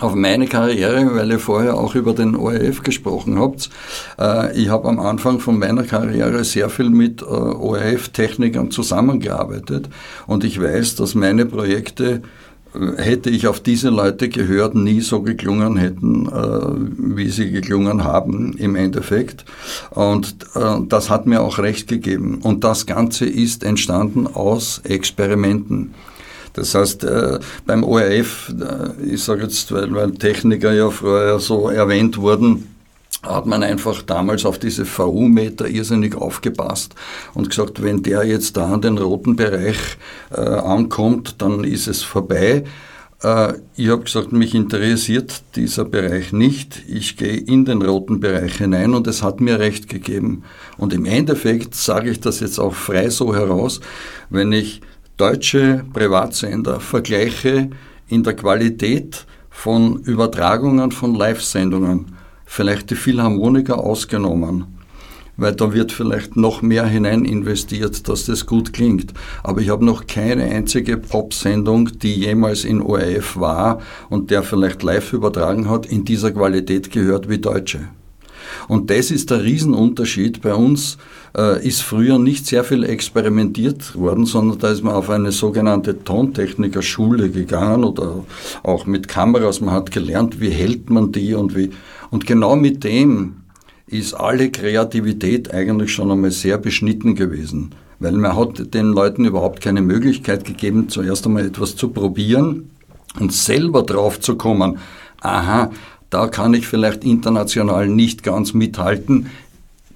auf meine Karriere, weil ihr vorher auch über den ORF gesprochen habt. Äh, ich habe am Anfang von meiner Karriere sehr viel mit äh, ORF-Technikern zusammengearbeitet und ich weiß, dass meine Projekte äh, hätte ich auf diese Leute gehört, nie so geklungen hätten, wie sie geklungen haben im Endeffekt. Und das hat mir auch recht gegeben. Und das Ganze ist entstanden aus Experimenten. Das heißt, äh, beim ORF, äh, ich sage jetzt, weil, Techniker ja vorher so erwähnt wurden, hat man einfach damals auf diese VU-Meter irrsinnig aufgepasst und gesagt, wenn der jetzt da an den roten Bereich äh, ankommt, dann ist es vorbei. Ich habe gesagt, mich interessiert dieser Bereich nicht. Ich gehe in den roten Bereich hinein und es hat mir recht gegeben. Und im Endeffekt sage ich das jetzt auch frei so heraus, wenn ich deutsche Privatsender vergleiche in der Qualität von Übertragungen von Live-Sendungen, vielleicht die Philharmoniker ausgenommen, weil da wird vielleicht noch mehr hinein investiert, dass das gut klingt. Aber ich habe noch keine einzige Pop-Sendung, die jemals in ORF war und der vielleicht live übertragen hat, in dieser Qualität gehört wie deutsche. Und das ist der Riesenunterschied. Bei uns ist früher nicht sehr viel experimentiert worden, sondern da ist man auf eine sogenannte Tontechnikerschule gegangen oder auch mit Kameras. Man hat gelernt, wie hält man die und wie. Und genau mit dem ist alle Kreativität eigentlich schon einmal sehr beschnitten gewesen. Weil man hat den Leuten überhaupt keine Möglichkeit gegeben, zuerst einmal etwas zu probieren und selber drauf zu kommen. Aha, da kann ich vielleicht international nicht ganz mithalten.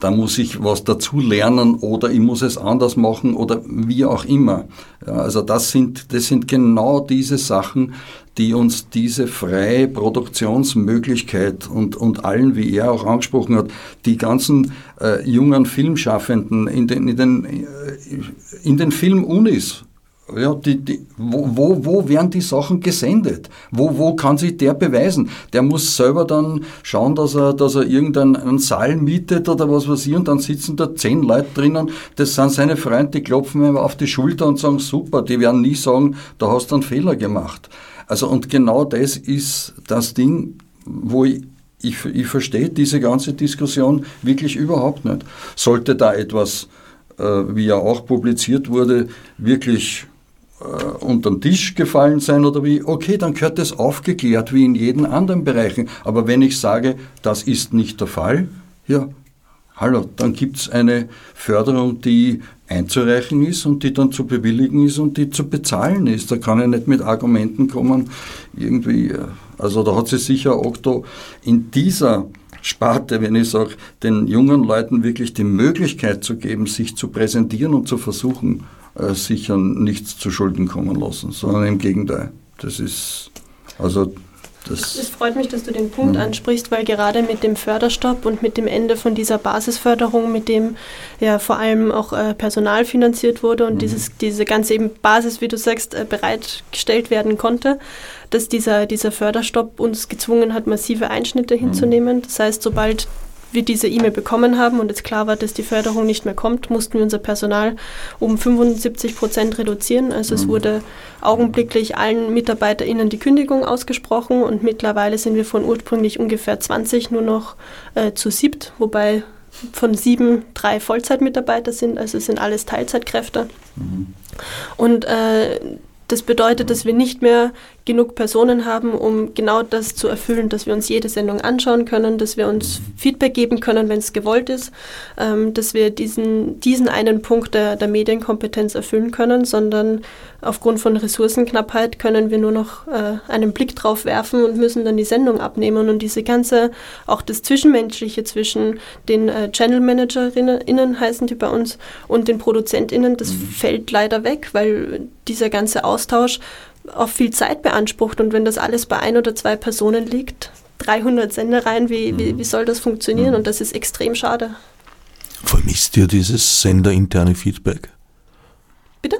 Da muss ich was dazu lernen oder ich muss es anders machen oder wie auch immer. Ja, also das sind, das sind genau diese Sachen, die uns diese freie Produktionsmöglichkeit und, und allen, wie er auch angesprochen hat, die ganzen äh, jungen Filmschaffenden in den, in den, äh, in den Filmunis ja, die, die, wo, wo, wo werden die Sachen gesendet? Wo, wo kann sich der beweisen? Der muss selber dann schauen, dass er, dass er irgendeinen Saal mietet oder was weiß ich und dann sitzen da zehn Leute drinnen. Das sind seine Freunde, die klopfen ihm auf die Schulter und sagen, super, die werden nie sagen, da hast du einen Fehler gemacht. Also und genau das ist das Ding, wo ich, ich, ich verstehe diese ganze Diskussion wirklich überhaupt nicht. Sollte da etwas, äh, wie ja auch publiziert wurde, wirklich unter den Tisch gefallen sein oder wie, okay, dann gehört das aufgeklärt wie in jeden anderen Bereichen. Aber wenn ich sage, das ist nicht der Fall, ja, hallo, dann gibt es eine Förderung, die einzureichen ist und die dann zu bewilligen ist und die zu bezahlen ist. Da kann ich nicht mit Argumenten kommen, irgendwie, äh, also da hat sich sicher Okto in dieser Sparte, wenn ich sage, den jungen Leuten wirklich die Möglichkeit zu geben, sich zu präsentieren und zu versuchen, äh, sicher nichts zu Schulden kommen lassen, sondern im Gegenteil. Das ist, also das es freut mich, dass du den Punkt mhm. ansprichst, weil gerade mit dem Förderstopp und mit dem Ende von dieser Basisförderung, mit dem ja vor allem auch äh, Personal finanziert wurde und mhm. dieses, diese ganze eben Basis, wie du sagst, äh, bereitgestellt werden konnte, dass dieser, dieser Förderstopp uns gezwungen hat, massive Einschnitte mhm. hinzunehmen. Das heißt, sobald wir diese E-Mail bekommen haben und es klar war, dass die Förderung nicht mehr kommt, mussten wir unser Personal um 75 Prozent reduzieren. Also es mhm. wurde augenblicklich allen MitarbeiterInnen die Kündigung ausgesprochen und mittlerweile sind wir von ursprünglich ungefähr 20 nur noch äh, zu siebt, wobei von sieben drei Vollzeitmitarbeiter sind, also es sind alles Teilzeitkräfte. Mhm. Und äh, das bedeutet, dass wir nicht mehr genug Personen haben, um genau das zu erfüllen, dass wir uns jede Sendung anschauen können, dass wir uns Feedback geben können, wenn es gewollt ist, ähm, dass wir diesen, diesen einen Punkt der, der Medienkompetenz erfüllen können, sondern aufgrund von Ressourcenknappheit können wir nur noch äh, einen Blick drauf werfen und müssen dann die Sendung abnehmen. Und diese ganze, auch das Zwischenmenschliche zwischen den äh, Channel Managerinnen heißen die bei uns und den ProduzentInnen, das mhm. fällt leider weg, weil dieser ganze Austausch auch viel Zeit beansprucht und wenn das alles bei ein oder zwei Personen liegt, 300 Sendereien, wie, wie, mhm. wie soll das funktionieren? Mhm. Und das ist extrem schade. Vermisst ihr dieses senderinterne Feedback? Bitte?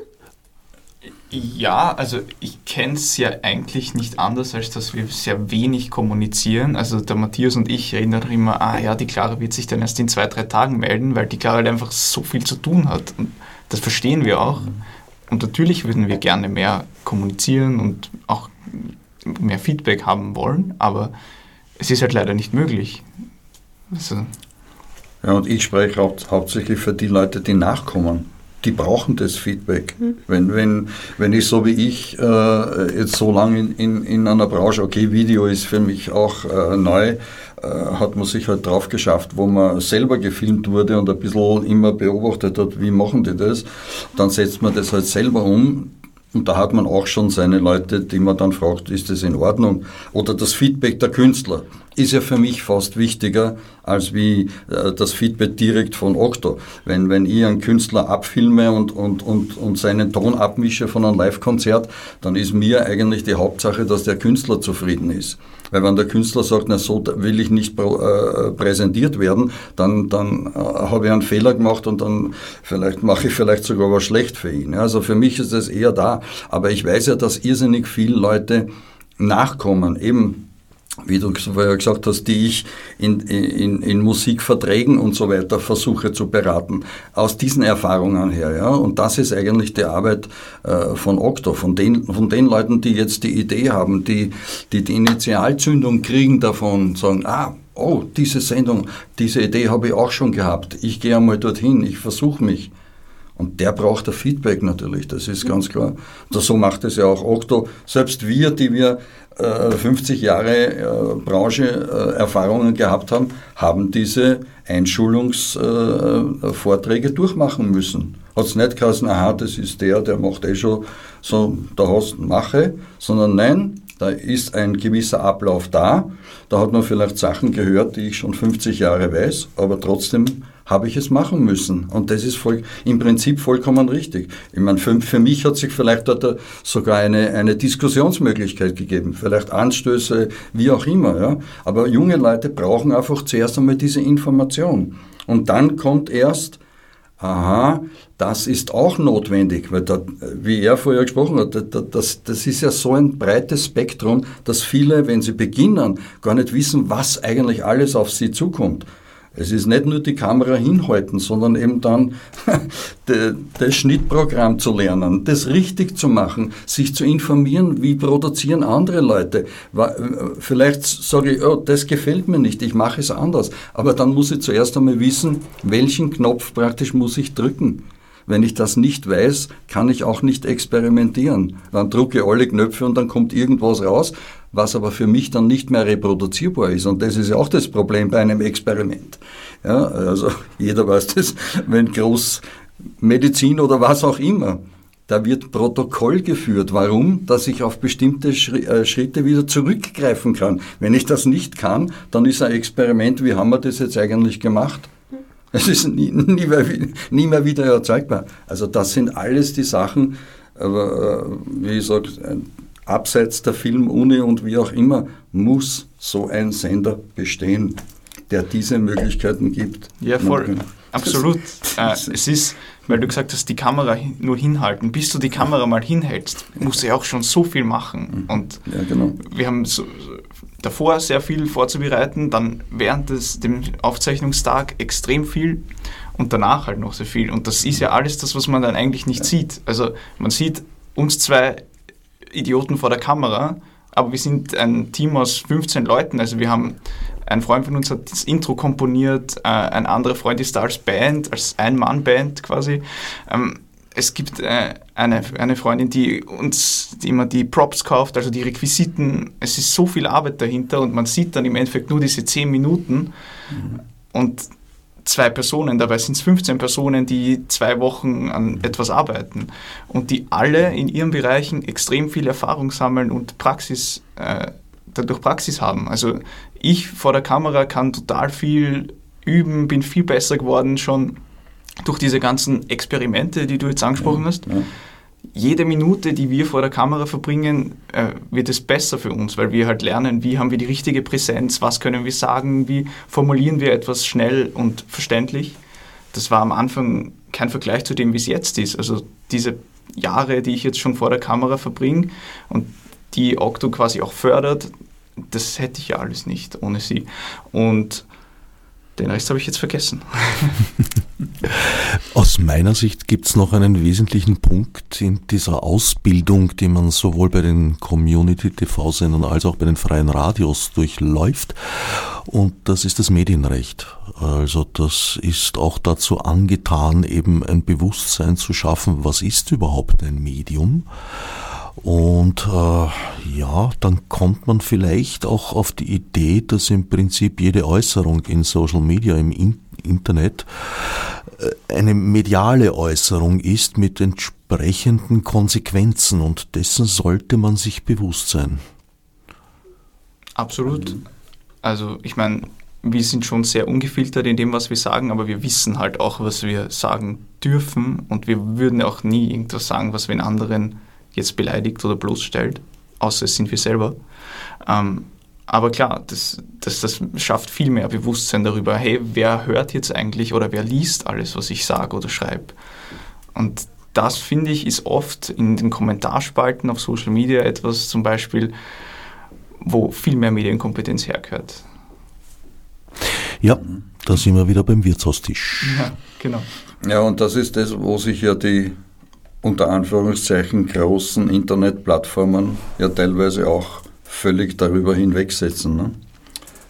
Ja, also ich kenne es ja eigentlich nicht anders, als dass wir sehr wenig kommunizieren. Also der Matthias und ich erinnern immer, ah ja, die Clara wird sich dann erst in zwei, drei Tagen melden, weil die Clara halt einfach so viel zu tun hat. Und das verstehen wir auch. Mhm. Und natürlich würden wir gerne mehr kommunizieren und auch mehr Feedback haben wollen, aber es ist halt leider nicht möglich. Also ja, und ich spreche hau hauptsächlich für die Leute, die nachkommen. Die brauchen das Feedback. Mhm. Wenn, wenn, wenn ich so wie ich äh, jetzt so lange in, in, in einer Branche, okay, Video ist für mich auch äh, neu, äh, hat man sich halt drauf geschafft, wo man selber gefilmt wurde und ein bisschen immer beobachtet hat, wie machen die das. Dann setzt man das halt selber um. Und da hat man auch schon seine Leute, die man dann fragt, ist das in Ordnung? Oder das Feedback der Künstler ist ja für mich fast wichtiger als wie äh, das Feedback direkt von Okto. Wenn, wenn ich einen Künstler abfilme und, und, und, und seinen Ton abmische von einem Live-Konzert, dann ist mir eigentlich die Hauptsache, dass der Künstler zufrieden ist. Weil wenn der Künstler sagt, na so will ich nicht äh, präsentiert werden, dann, dann äh, habe ich einen Fehler gemacht und dann vielleicht mache ich vielleicht sogar was schlecht für ihn. Also für mich ist es eher da. Aber ich weiß ja, dass irrsinnig viele Leute nachkommen, eben wie du vorher gesagt hast, die ich in, in, in Musikverträgen und so weiter versuche zu beraten, aus diesen Erfahrungen her. Ja? Und das ist eigentlich die Arbeit äh, von Okto, von den, von den Leuten, die jetzt die Idee haben, die die, die Initialzündung kriegen davon, sagen, ah, oh, diese Sendung, diese Idee habe ich auch schon gehabt, ich gehe einmal dorthin, ich versuche mich. Und der braucht ein Feedback natürlich, das ist ganz klar. Und so macht es ja auch Okto. Selbst wir, die wir 50 äh, Jahre äh, Branche-Erfahrungen gehabt haben, haben diese Einschulungsvorträge durchmachen müssen. Hat es nicht geheißen, aha, das ist der, der macht eh schon so, da hast du Mache, sondern nein, da ist ein gewisser Ablauf da. Da hat man vielleicht Sachen gehört, die ich schon 50 Jahre weiß, aber trotzdem habe ich es machen müssen. Und das ist voll, im Prinzip vollkommen richtig. Ich meine, für, für mich hat sich vielleicht dort sogar eine, eine Diskussionsmöglichkeit gegeben, vielleicht Anstöße, wie auch immer. Ja. Aber junge Leute brauchen einfach zuerst einmal diese Information. Und dann kommt erst, aha, das ist auch notwendig, weil da, wie er vorher gesprochen hat, das, das ist ja so ein breites Spektrum, dass viele, wenn sie beginnen, gar nicht wissen, was eigentlich alles auf sie zukommt. Es ist nicht nur die Kamera hinhalten, sondern eben dann <laughs> das Schnittprogramm zu lernen, das richtig zu machen, sich zu informieren, wie produzieren andere Leute. Vielleicht sage ich, oh, das gefällt mir nicht, ich mache es anders. Aber dann muss ich zuerst einmal wissen, welchen Knopf praktisch muss ich drücken. Wenn ich das nicht weiß, kann ich auch nicht experimentieren. Dann drücke ich alle Knöpfe und dann kommt irgendwas raus, was aber für mich dann nicht mehr reproduzierbar ist. Und das ist ja auch das Problem bei einem Experiment. Ja, also <laughs> jeder weiß das, wenn Großmedizin oder was auch immer, da wird Protokoll geführt. Warum? Dass ich auf bestimmte äh, Schritte wieder zurückgreifen kann. Wenn ich das nicht kann, dann ist ein Experiment, wie haben wir das jetzt eigentlich gemacht? <laughs> Es ist nie, nie, mehr, nie mehr wieder erzeugbar. Also das sind alles die Sachen, aber äh, wie ich sage, abseits der Filmuni und wie auch immer, muss so ein Sender bestehen, der diese Möglichkeiten gibt. Ja, voll. Absolut. <laughs> äh, es ist, weil du gesagt hast, die Kamera nur hinhalten. Bis du die Kamera mal hinhältst, musst du ja auch schon so viel machen. Mhm. Und ja, genau. wir haben so, davor sehr viel vorzubereiten, dann während des dem Aufzeichnungstag extrem viel und danach halt noch sehr viel. Und das ist ja alles das, was man dann eigentlich nicht ja. sieht. Also man sieht uns zwei Idioten vor der Kamera, aber wir sind ein Team aus 15 Leuten. Also wir haben, ein Freund von uns hat das Intro komponiert, äh, ein anderer Freund ist da als Band, als Ein-Mann-Band quasi. Ähm, es gibt äh, eine, eine Freundin, die uns die immer die Props kauft, also die Requisiten. Es ist so viel Arbeit dahinter und man sieht dann im Endeffekt nur diese 10 Minuten. Mhm. Und zwei Personen, dabei sind es 15 Personen, die zwei Wochen an etwas arbeiten und die alle in ihren Bereichen extrem viel Erfahrung sammeln und Praxis, äh, dadurch Praxis haben. Also ich vor der Kamera kann total viel üben, bin viel besser geworden schon durch diese ganzen Experimente, die du jetzt angesprochen hast. Ja jede Minute, die wir vor der Kamera verbringen, äh, wird es besser für uns, weil wir halt lernen, wie haben wir die richtige Präsenz, was können wir sagen, wie formulieren wir etwas schnell und verständlich. Das war am Anfang kein Vergleich zu dem, wie es jetzt ist. Also diese Jahre, die ich jetzt schon vor der Kamera verbringe und die Octo quasi auch fördert, das hätte ich ja alles nicht ohne sie. Und den Rest habe ich jetzt vergessen. <laughs> Aus meiner Sicht gibt es noch einen wesentlichen Punkt in dieser Ausbildung, die man sowohl bei den Community-TV-Sendern als auch bei den freien Radios durchläuft. Und das ist das Medienrecht. Also das ist auch dazu angetan, eben ein Bewusstsein zu schaffen, was ist überhaupt ein Medium und äh, ja, dann kommt man vielleicht auch auf die Idee, dass im Prinzip jede Äußerung in Social Media, im in Internet, äh, eine mediale Äußerung ist mit entsprechenden Konsequenzen und dessen sollte man sich bewusst sein. Absolut. Also ich meine, wir sind schon sehr ungefiltert in dem, was wir sagen, aber wir wissen halt auch, was wir sagen dürfen und wir würden auch nie irgendwas sagen, was wir in anderen jetzt beleidigt oder bloßstellt, außer es sind wir selber. Ähm, aber klar, das, das, das schafft viel mehr Bewusstsein darüber, hey, wer hört jetzt eigentlich oder wer liest alles, was ich sage oder schreibe. Und das, finde ich, ist oft in den Kommentarspalten auf Social Media etwas zum Beispiel, wo viel mehr Medienkompetenz hergehört. Ja, da sind wir wieder beim Wirtshaustisch. Ja, genau. Ja, und das ist das, wo sich ja die unter Anführungszeichen großen Internetplattformen ja teilweise auch völlig darüber hinwegsetzen. Ne?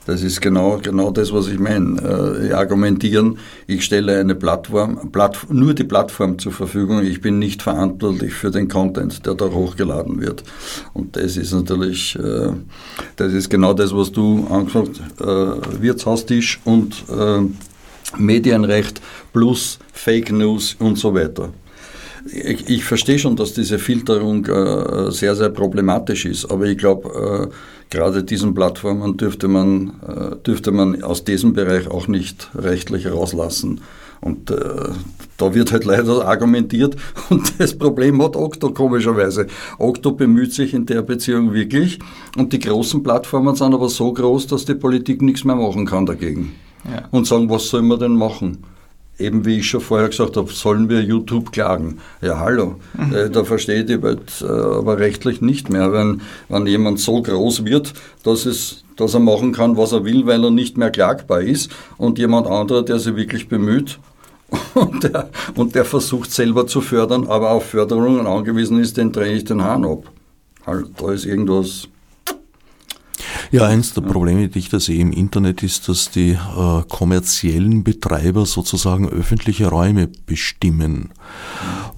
Das ist genau, genau das, was ich meine. Äh, argumentieren, ich stelle eine Plattform, Platt, nur die Plattform zur Verfügung, ich bin nicht verantwortlich für den Content, der da hochgeladen wird. Und das ist natürlich, äh, das ist genau das, was du angesprochen hast, äh, Wirtshaustisch und äh, Medienrecht plus Fake News und so weiter. Ich, ich verstehe schon, dass diese Filterung äh, sehr, sehr problematisch ist, aber ich glaube, äh, gerade diesen Plattformen dürfte man, äh, dürfte man aus diesem Bereich auch nicht rechtlich rauslassen. Und äh, da wird halt leider argumentiert <laughs> und das Problem hat Okto komischerweise. Okto bemüht sich in der Beziehung wirklich und die großen Plattformen sind aber so groß, dass die Politik nichts mehr machen kann dagegen. Ja. Und sagen, was soll man denn machen? Eben wie ich schon vorher gesagt habe, sollen wir YouTube klagen? Ja, hallo, mhm. äh, da verstehe ich die Welt äh, aber rechtlich nicht mehr. Wenn, wenn jemand so groß wird, dass, es, dass er machen kann, was er will, weil er nicht mehr klagbar ist und jemand anderer, der sich wirklich bemüht <laughs> und der, und der versucht selber zu fördern, aber auf Förderungen angewiesen ist, den drehe ich den Hahn ab. Also, da ist irgendwas ja, eins der Probleme, die ich da sehe im Internet, ist, dass die äh, kommerziellen Betreiber sozusagen öffentliche Räume bestimmen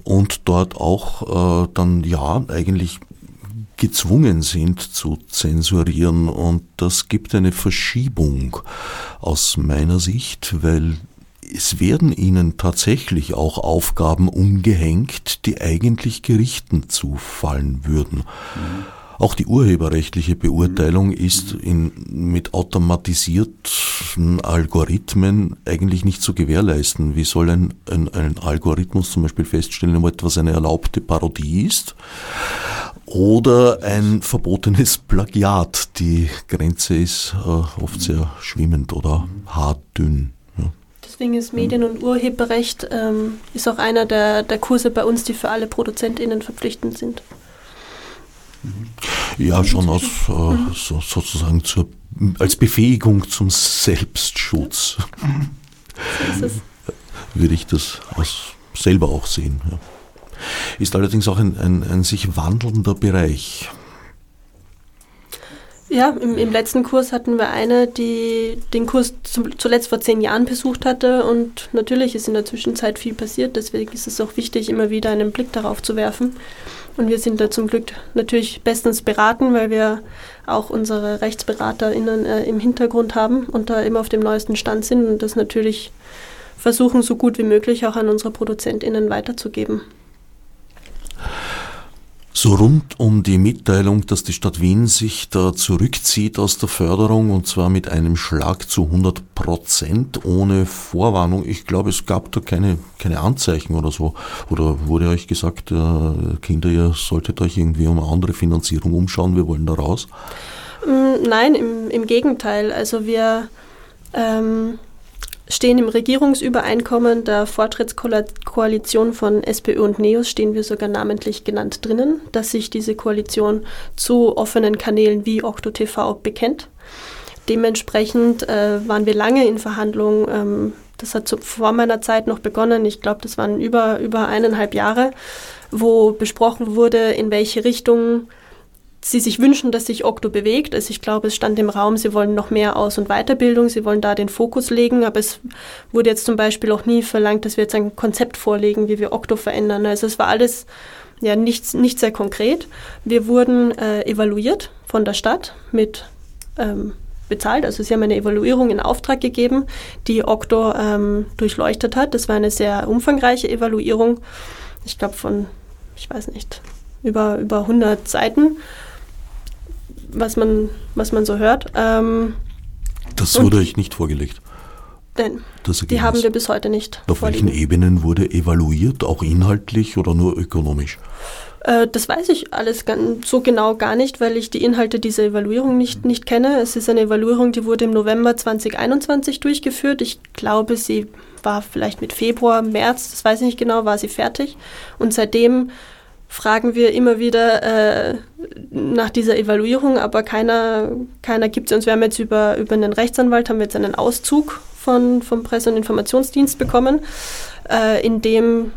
und dort auch äh, dann ja eigentlich gezwungen sind zu zensurieren und das gibt eine Verschiebung aus meiner Sicht, weil es werden ihnen tatsächlich auch Aufgaben umgehängt, die eigentlich Gerichten zufallen würden. Mhm. Auch die urheberrechtliche Beurteilung ist in, mit automatisierten Algorithmen eigentlich nicht zu gewährleisten. Wie soll ein, ein, ein Algorithmus zum Beispiel feststellen, ob etwas eine erlaubte Parodie ist oder ein verbotenes Plagiat? Die Grenze ist äh, oft sehr schwimmend oder haardünn. Deswegen ist Medien- und Urheberrecht ähm, ist auch einer der, der Kurse bei uns, die für alle ProduzentInnen verpflichtend sind. Ja, schon aus, äh, so, sozusagen zur, als Befähigung zum Selbstschutz. So Würde ich das aus, selber auch sehen. Ja. Ist allerdings auch ein, ein, ein sich wandelnder Bereich. Ja, im, im, letzten Kurs hatten wir eine, die den Kurs zum, zuletzt vor zehn Jahren besucht hatte und natürlich ist in der Zwischenzeit viel passiert, deswegen ist es auch wichtig, immer wieder einen Blick darauf zu werfen. Und wir sind da zum Glück natürlich bestens beraten, weil wir auch unsere RechtsberaterInnen äh, im Hintergrund haben und da immer auf dem neuesten Stand sind und das natürlich versuchen, so gut wie möglich auch an unsere ProduzentInnen weiterzugeben. So rund um die Mitteilung, dass die Stadt Wien sich da zurückzieht aus der Förderung und zwar mit einem Schlag zu 100 Prozent ohne Vorwarnung. Ich glaube, es gab da keine, keine Anzeichen oder so. Oder wurde euch gesagt, äh, Kinder, ihr solltet euch irgendwie um eine andere Finanzierung umschauen, wir wollen da raus? Mm, nein, im, im Gegenteil. Also wir ähm, stehen im Regierungsübereinkommen der Fortschrittskoalition von SPÖ und NEOS, stehen wir sogar namentlich genannt drinnen, dass sich diese Koalition zu offenen Kanälen wie OctoTV bekennt. Dementsprechend äh, waren wir lange in Verhandlungen. Ähm, das hat zu, vor meiner Zeit noch begonnen. Ich glaube, das waren über, über eineinhalb Jahre, wo besprochen wurde, in welche Richtung sie sich wünschen, dass sich Okto bewegt. Also ich glaube, es stand im Raum, sie wollen noch mehr Aus- und Weiterbildung, sie wollen da den Fokus legen, aber es wurde jetzt zum Beispiel auch nie verlangt, dass wir jetzt ein Konzept vorlegen, wie wir Okto verändern. Also es war alles ja nicht, nicht sehr konkret. Wir wurden äh, evaluiert von der Stadt mit ähm, bezahlt. Also sie haben eine Evaluierung in Auftrag gegeben, die Okto ähm, durchleuchtet hat. Das war eine sehr umfangreiche Evaluierung. Ich glaube von, ich weiß nicht, über, über 100 Seiten was man, was man so hört. Ähm, das wurde euch nicht vorgelegt. Nein, die haben wir bis heute nicht. Auf vorliegen. welchen Ebenen wurde evaluiert, auch inhaltlich oder nur ökonomisch? Äh, das weiß ich alles so genau gar nicht, weil ich die Inhalte dieser Evaluierung nicht, nicht kenne. Es ist eine Evaluierung, die wurde im November 2021 durchgeführt. Ich glaube, sie war vielleicht mit Februar, März, das weiß ich nicht genau, war sie fertig. Und seitdem fragen wir immer wieder äh, nach dieser Evaluierung, aber keiner, keiner gibt es uns. Wir haben jetzt über, über einen Rechtsanwalt haben wir jetzt einen Auszug von, vom Presse- und Informationsdienst bekommen, äh, in dem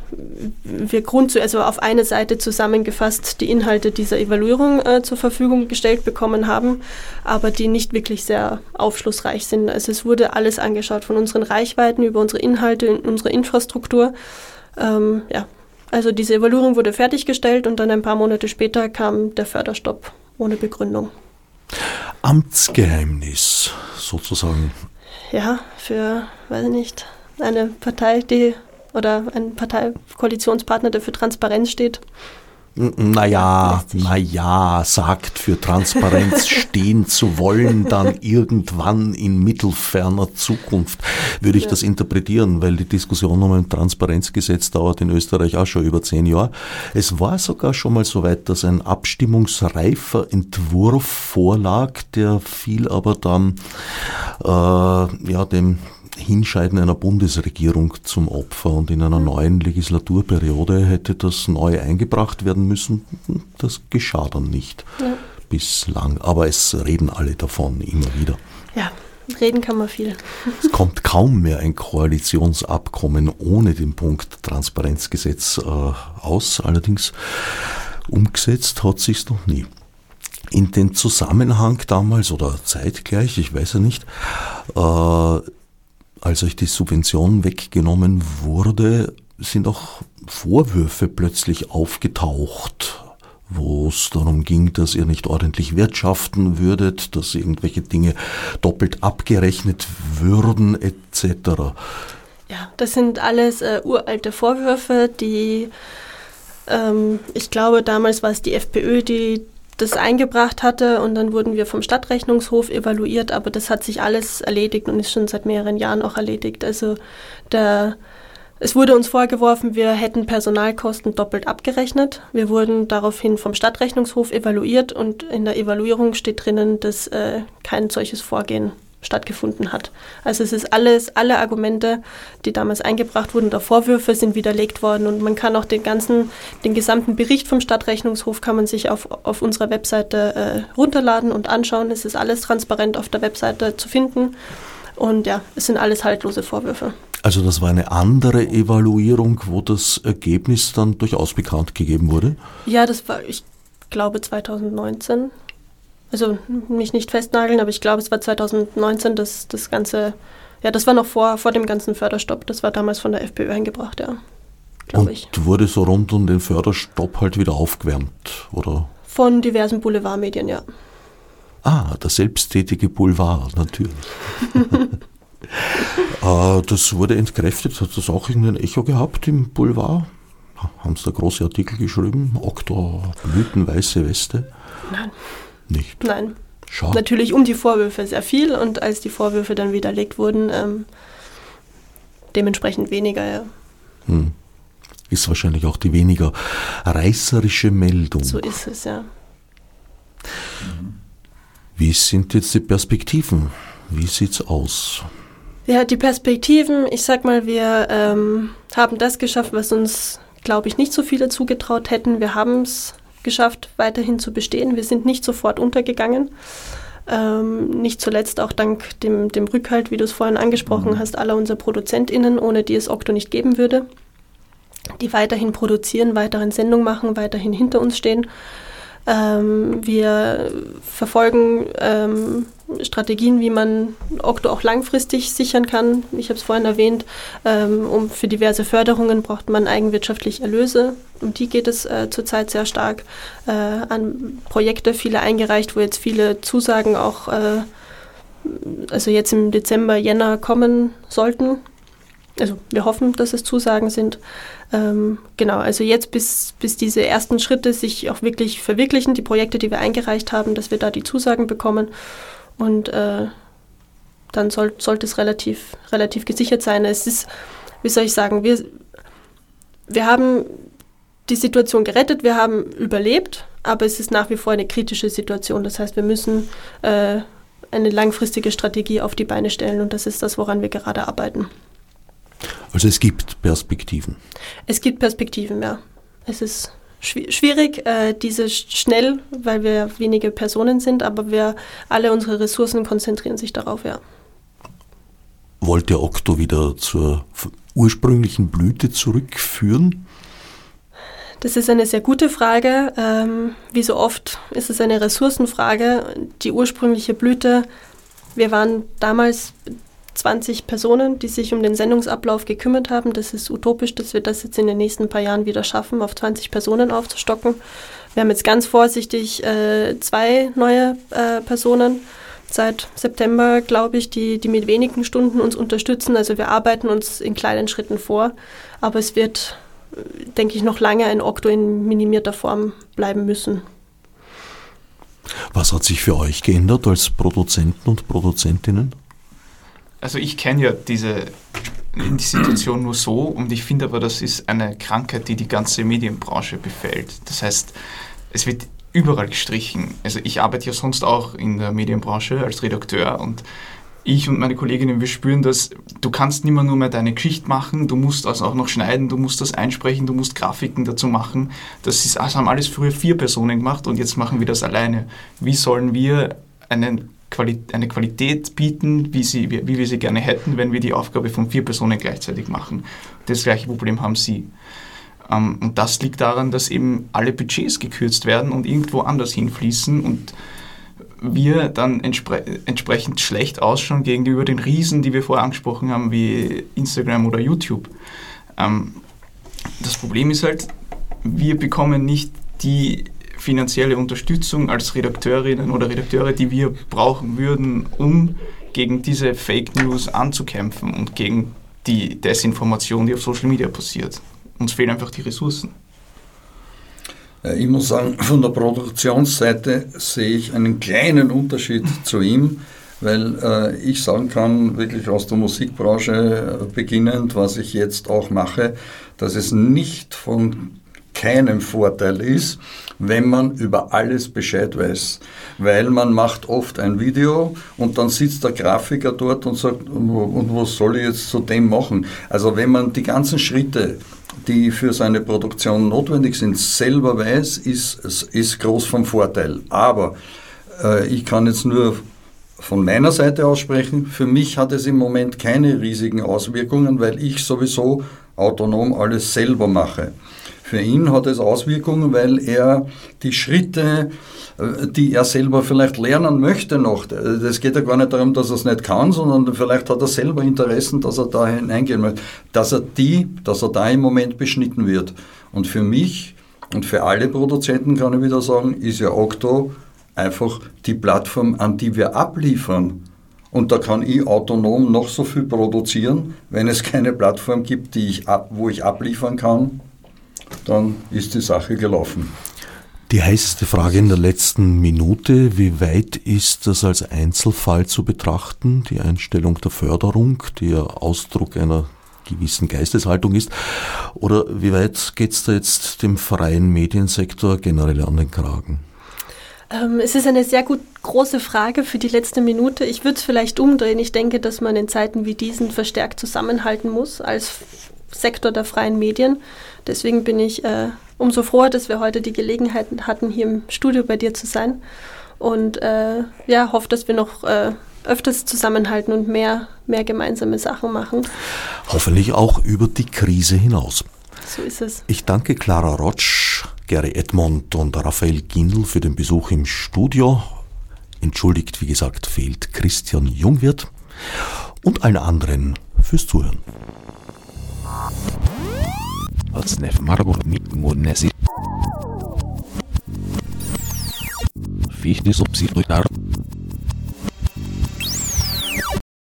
wir Grund zu, also auf eine Seite zusammengefasst die Inhalte dieser Evaluierung äh, zur Verfügung gestellt bekommen haben, aber die nicht wirklich sehr aufschlussreich sind. Also es wurde alles angeschaut von unseren Reichweiten über unsere Inhalte, unsere Infrastruktur. Ähm, ja, also diese Evaluierung wurde fertiggestellt und dann ein paar Monate später kam der Förderstopp ohne Begründung. Amtsgeheimnis sozusagen. Ja, für, weiß ich nicht, eine Partei, die oder ein Parteikoalitionspartner, der für Transparenz steht, naja, naja, sagt für Transparenz <laughs> stehen zu wollen, dann irgendwann in mittelferner Zukunft, würde ich das interpretieren, weil die Diskussion um ein Transparenzgesetz dauert in Österreich auch schon über zehn Jahre. Es war sogar schon mal so weit, dass ein abstimmungsreifer Entwurf vorlag, der fiel aber dann äh, ja, dem Hinscheiden einer Bundesregierung zum Opfer und in einer neuen Legislaturperiode hätte das neu eingebracht werden müssen. Das geschah dann nicht ja. bislang, aber es reden alle davon immer wieder. Ja, reden kann man viel. Es kommt kaum mehr ein Koalitionsabkommen ohne den Punkt Transparenzgesetz äh, aus, allerdings umgesetzt hat sich noch nie in den Zusammenhang damals oder zeitgleich, ich weiß ja nicht, äh, als euch die Subvention weggenommen wurde, sind auch Vorwürfe plötzlich aufgetaucht. wo es darum ging, dass ihr nicht ordentlich wirtschaften würdet, dass irgendwelche Dinge doppelt abgerechnet würden etc. Ja, das sind alles äh, uralte Vorwürfe, die ähm, ich glaube, damals war es die FPÖ, die das eingebracht hatte und dann wurden wir vom Stadtrechnungshof evaluiert, aber das hat sich alles erledigt und ist schon seit mehreren Jahren auch erledigt. Also der, es wurde uns vorgeworfen, wir hätten Personalkosten doppelt abgerechnet. Wir wurden daraufhin vom Stadtrechnungshof evaluiert und in der Evaluierung steht drinnen, dass äh, kein solches Vorgehen stattgefunden hat. Also es ist alles, alle Argumente, die damals eingebracht wurden, der Vorwürfe sind widerlegt worden und man kann auch den ganzen, den gesamten Bericht vom Stadtrechnungshof kann man sich auf, auf unserer Webseite äh, runterladen und anschauen. Es ist alles transparent auf der Webseite zu finden und ja, es sind alles haltlose Vorwürfe. Also das war eine andere Evaluierung, wo das Ergebnis dann durchaus bekannt gegeben wurde? Ja, das war, ich glaube, 2019 also mich nicht festnageln, aber ich glaube, es war 2019, dass das Ganze, ja, das war noch vor, vor dem ganzen Förderstopp. Das war damals von der FPÖ eingebracht, ja. Glaube ich. wurde so rund um den Förderstopp halt wieder aufgewärmt, oder? Von diversen Boulevardmedien, ja. Ah, der selbsttätige Boulevard, natürlich. äh, <laughs> das wurde entkräftet. Hat das auch irgendein Echo gehabt im Boulevard? Haben Sie da große Artikel geschrieben? Oktor, Blütenweiße Weste? Nein nicht? Nein. Schade. Natürlich um die Vorwürfe sehr viel und als die Vorwürfe dann widerlegt wurden, ähm, dementsprechend weniger, ja. Hm. Ist wahrscheinlich auch die weniger reißerische Meldung. So ist es, ja. Wie sind jetzt die Perspektiven? Wie sieht's aus? Ja, die Perspektiven, ich sag mal, wir ähm, haben das geschafft, was uns, glaube ich, nicht so viele zugetraut hätten. Wir haben es geschafft, weiterhin zu bestehen. Wir sind nicht sofort untergegangen. Ähm, nicht zuletzt auch dank dem, dem Rückhalt, wie du es vorhin angesprochen mhm. hast, aller unserer ProduzentInnen, ohne die es Okto nicht geben würde, die weiterhin produzieren, weiterhin Sendung machen, weiterhin hinter uns stehen. Ähm, wir verfolgen ähm, Strategien, wie man Okto auch langfristig sichern kann. Ich habe es vorhin erwähnt, ähm, um für diverse Förderungen braucht man eigenwirtschaftlich Erlöse. Um die geht es äh, zurzeit sehr stark. Äh, an Projekte, viele eingereicht, wo jetzt viele Zusagen auch, äh, also jetzt im Dezember, Jänner kommen sollten. Also wir hoffen, dass es Zusagen sind. Ähm, genau, also jetzt bis, bis diese ersten Schritte sich auch wirklich verwirklichen, die Projekte, die wir eingereicht haben, dass wir da die Zusagen bekommen. Und äh, dann soll, sollte es relativ, relativ gesichert sein. Es ist, wie soll ich sagen, wir, wir haben die Situation gerettet, wir haben überlebt, aber es ist nach wie vor eine kritische Situation. Das heißt, wir müssen äh, eine langfristige Strategie auf die Beine stellen und das ist das, woran wir gerade arbeiten. Also es gibt Perspektiven. Es gibt Perspektiven, ja. Es ist schwierig, äh, diese schnell, weil wir wenige Personen sind, aber wir alle unsere Ressourcen konzentrieren sich darauf, ja. Wollt ihr Okto wieder zur ursprünglichen Blüte zurückführen? Das ist eine sehr gute Frage. Ähm, wie so oft ist es eine Ressourcenfrage. Die ursprüngliche Blüte, wir waren damals 20 Personen, die sich um den Sendungsablauf gekümmert haben. Das ist utopisch, dass wir das jetzt in den nächsten paar Jahren wieder schaffen, auf 20 Personen aufzustocken. Wir haben jetzt ganz vorsichtig äh, zwei neue äh, Personen seit September, glaube ich, die, die mit wenigen Stunden uns unterstützen. Also wir arbeiten uns in kleinen Schritten vor, aber es wird, denke ich, noch lange ein Okto in minimierter Form bleiben müssen. Was hat sich für euch geändert als Produzenten und Produzentinnen? Also ich kenne ja diese die Situation nur so und ich finde aber, das ist eine Krankheit, die die ganze Medienbranche befällt. Das heißt, es wird überall gestrichen. Also ich arbeite ja sonst auch in der Medienbranche als Redakteur und ich und meine Kolleginnen, wir spüren dass du kannst nicht mehr nur mehr deine Geschichte machen, du musst das auch noch schneiden, du musst das einsprechen, du musst Grafiken dazu machen. Das, ist, das haben alles früher vier Personen gemacht und jetzt machen wir das alleine. Wie sollen wir einen eine Qualität bieten, wie, sie, wie, wir sie gerne hätten, wenn wir die Aufgabe von vier Personen gleichzeitig machen. Das gleiche Problem haben sie. Ähm, und das liegt daran, dass eben alle Budgets gekürzt werden und irgendwo anders hinfließen und wir dann entspre entsprechend schlecht ausschauen gegenüber den Riesen, die wir vorher angesprochen haben, wie Instagram oder YouTube. Ähm, das Problem ist halt, wir bekommen nicht die finanzielle Unterstützung als Redakteurinnen oder Redakteure, die wir brauchen würden, um gegen diese Fake News anzukämpfen und gegen die Desinformation, die auf Social Media passiert. Uns fehlen einfach die Ressourcen. Ich muss sagen, von der Produktionsseite sehe ich einen kleinen Unterschied zu ihm, weil äh, ich sagen kann, wirklich aus der Musikbranche äh, beginnend, was ich jetzt auch mache, dass es nicht von keinem Vorteil ist, wenn man über alles Bescheid weiß. Weil man macht oft ein Video und dann sitzt der Grafiker dort und sagt, und was soll ich jetzt zu dem machen? Also wenn man die ganzen Schritte die für seine Produktion notwendig sind, selber weiß, ist, ist groß vom Vorteil. Aber äh, ich kann jetzt nur von meiner Seite aussprechen, für mich hat es im Moment keine riesigen Auswirkungen, weil ich sowieso autonom alles selber mache. Für ihn hat es Auswirkungen, weil er die Schritte, äh, die er selber vielleicht lernen möchte noch, das geht ja gar nicht darum, dass er es nicht kann, sondern vielleicht hat er selber Interessen, dass er da hineingehen möchte, dass er die, dass er da im Moment beschnitten wird. Und für mich und für alle Produzenten kann ich wieder sagen, ist ja Octo einfach die Plattform, an die wir abliefern. Und da kann ich autonom noch so viel produzieren, wenn es keine Plattform gibt, die ich ab, wo ich abliefern kann, dann ist die Sache gelaufen. Die heißeste Frage in der letzten Minute, wie weit ist das als Einzelfall zu betrachten, die Einstellung der Förderung, die ja Ausdruck einer gewissen Geisteshaltung ist, oder wie weit geht es da jetzt dem freien Mediensektor generell an den Kragen? Ähm, es ist eine sehr gut große Frage für die letzte Minute. Ich würde es vielleicht umdrehen. Ich denke, dass man in Zeiten wie diesen verstärkt zusammenhalten muss als Sektor der freien Medien. Deswegen bin ich äh, umso froher, dass wir heute die Gelegenheit hatten, hier im Studio bei dir zu sein. Und äh, ja, hoffe, dass wir noch äh, öfters zusammenhalten und mehr, mehr gemeinsame Sachen machen. Hoffentlich auch über die Krise hinaus. So ist es. Ich danke Clara Rotsch, Gary Edmond und Raphael Gindl für den Besuch im Studio. Entschuldigt, wie gesagt, fehlt Christian Jungwirth und allen anderen fürs Zuhören. Snef Marburg Nesi. Fichte subsidiar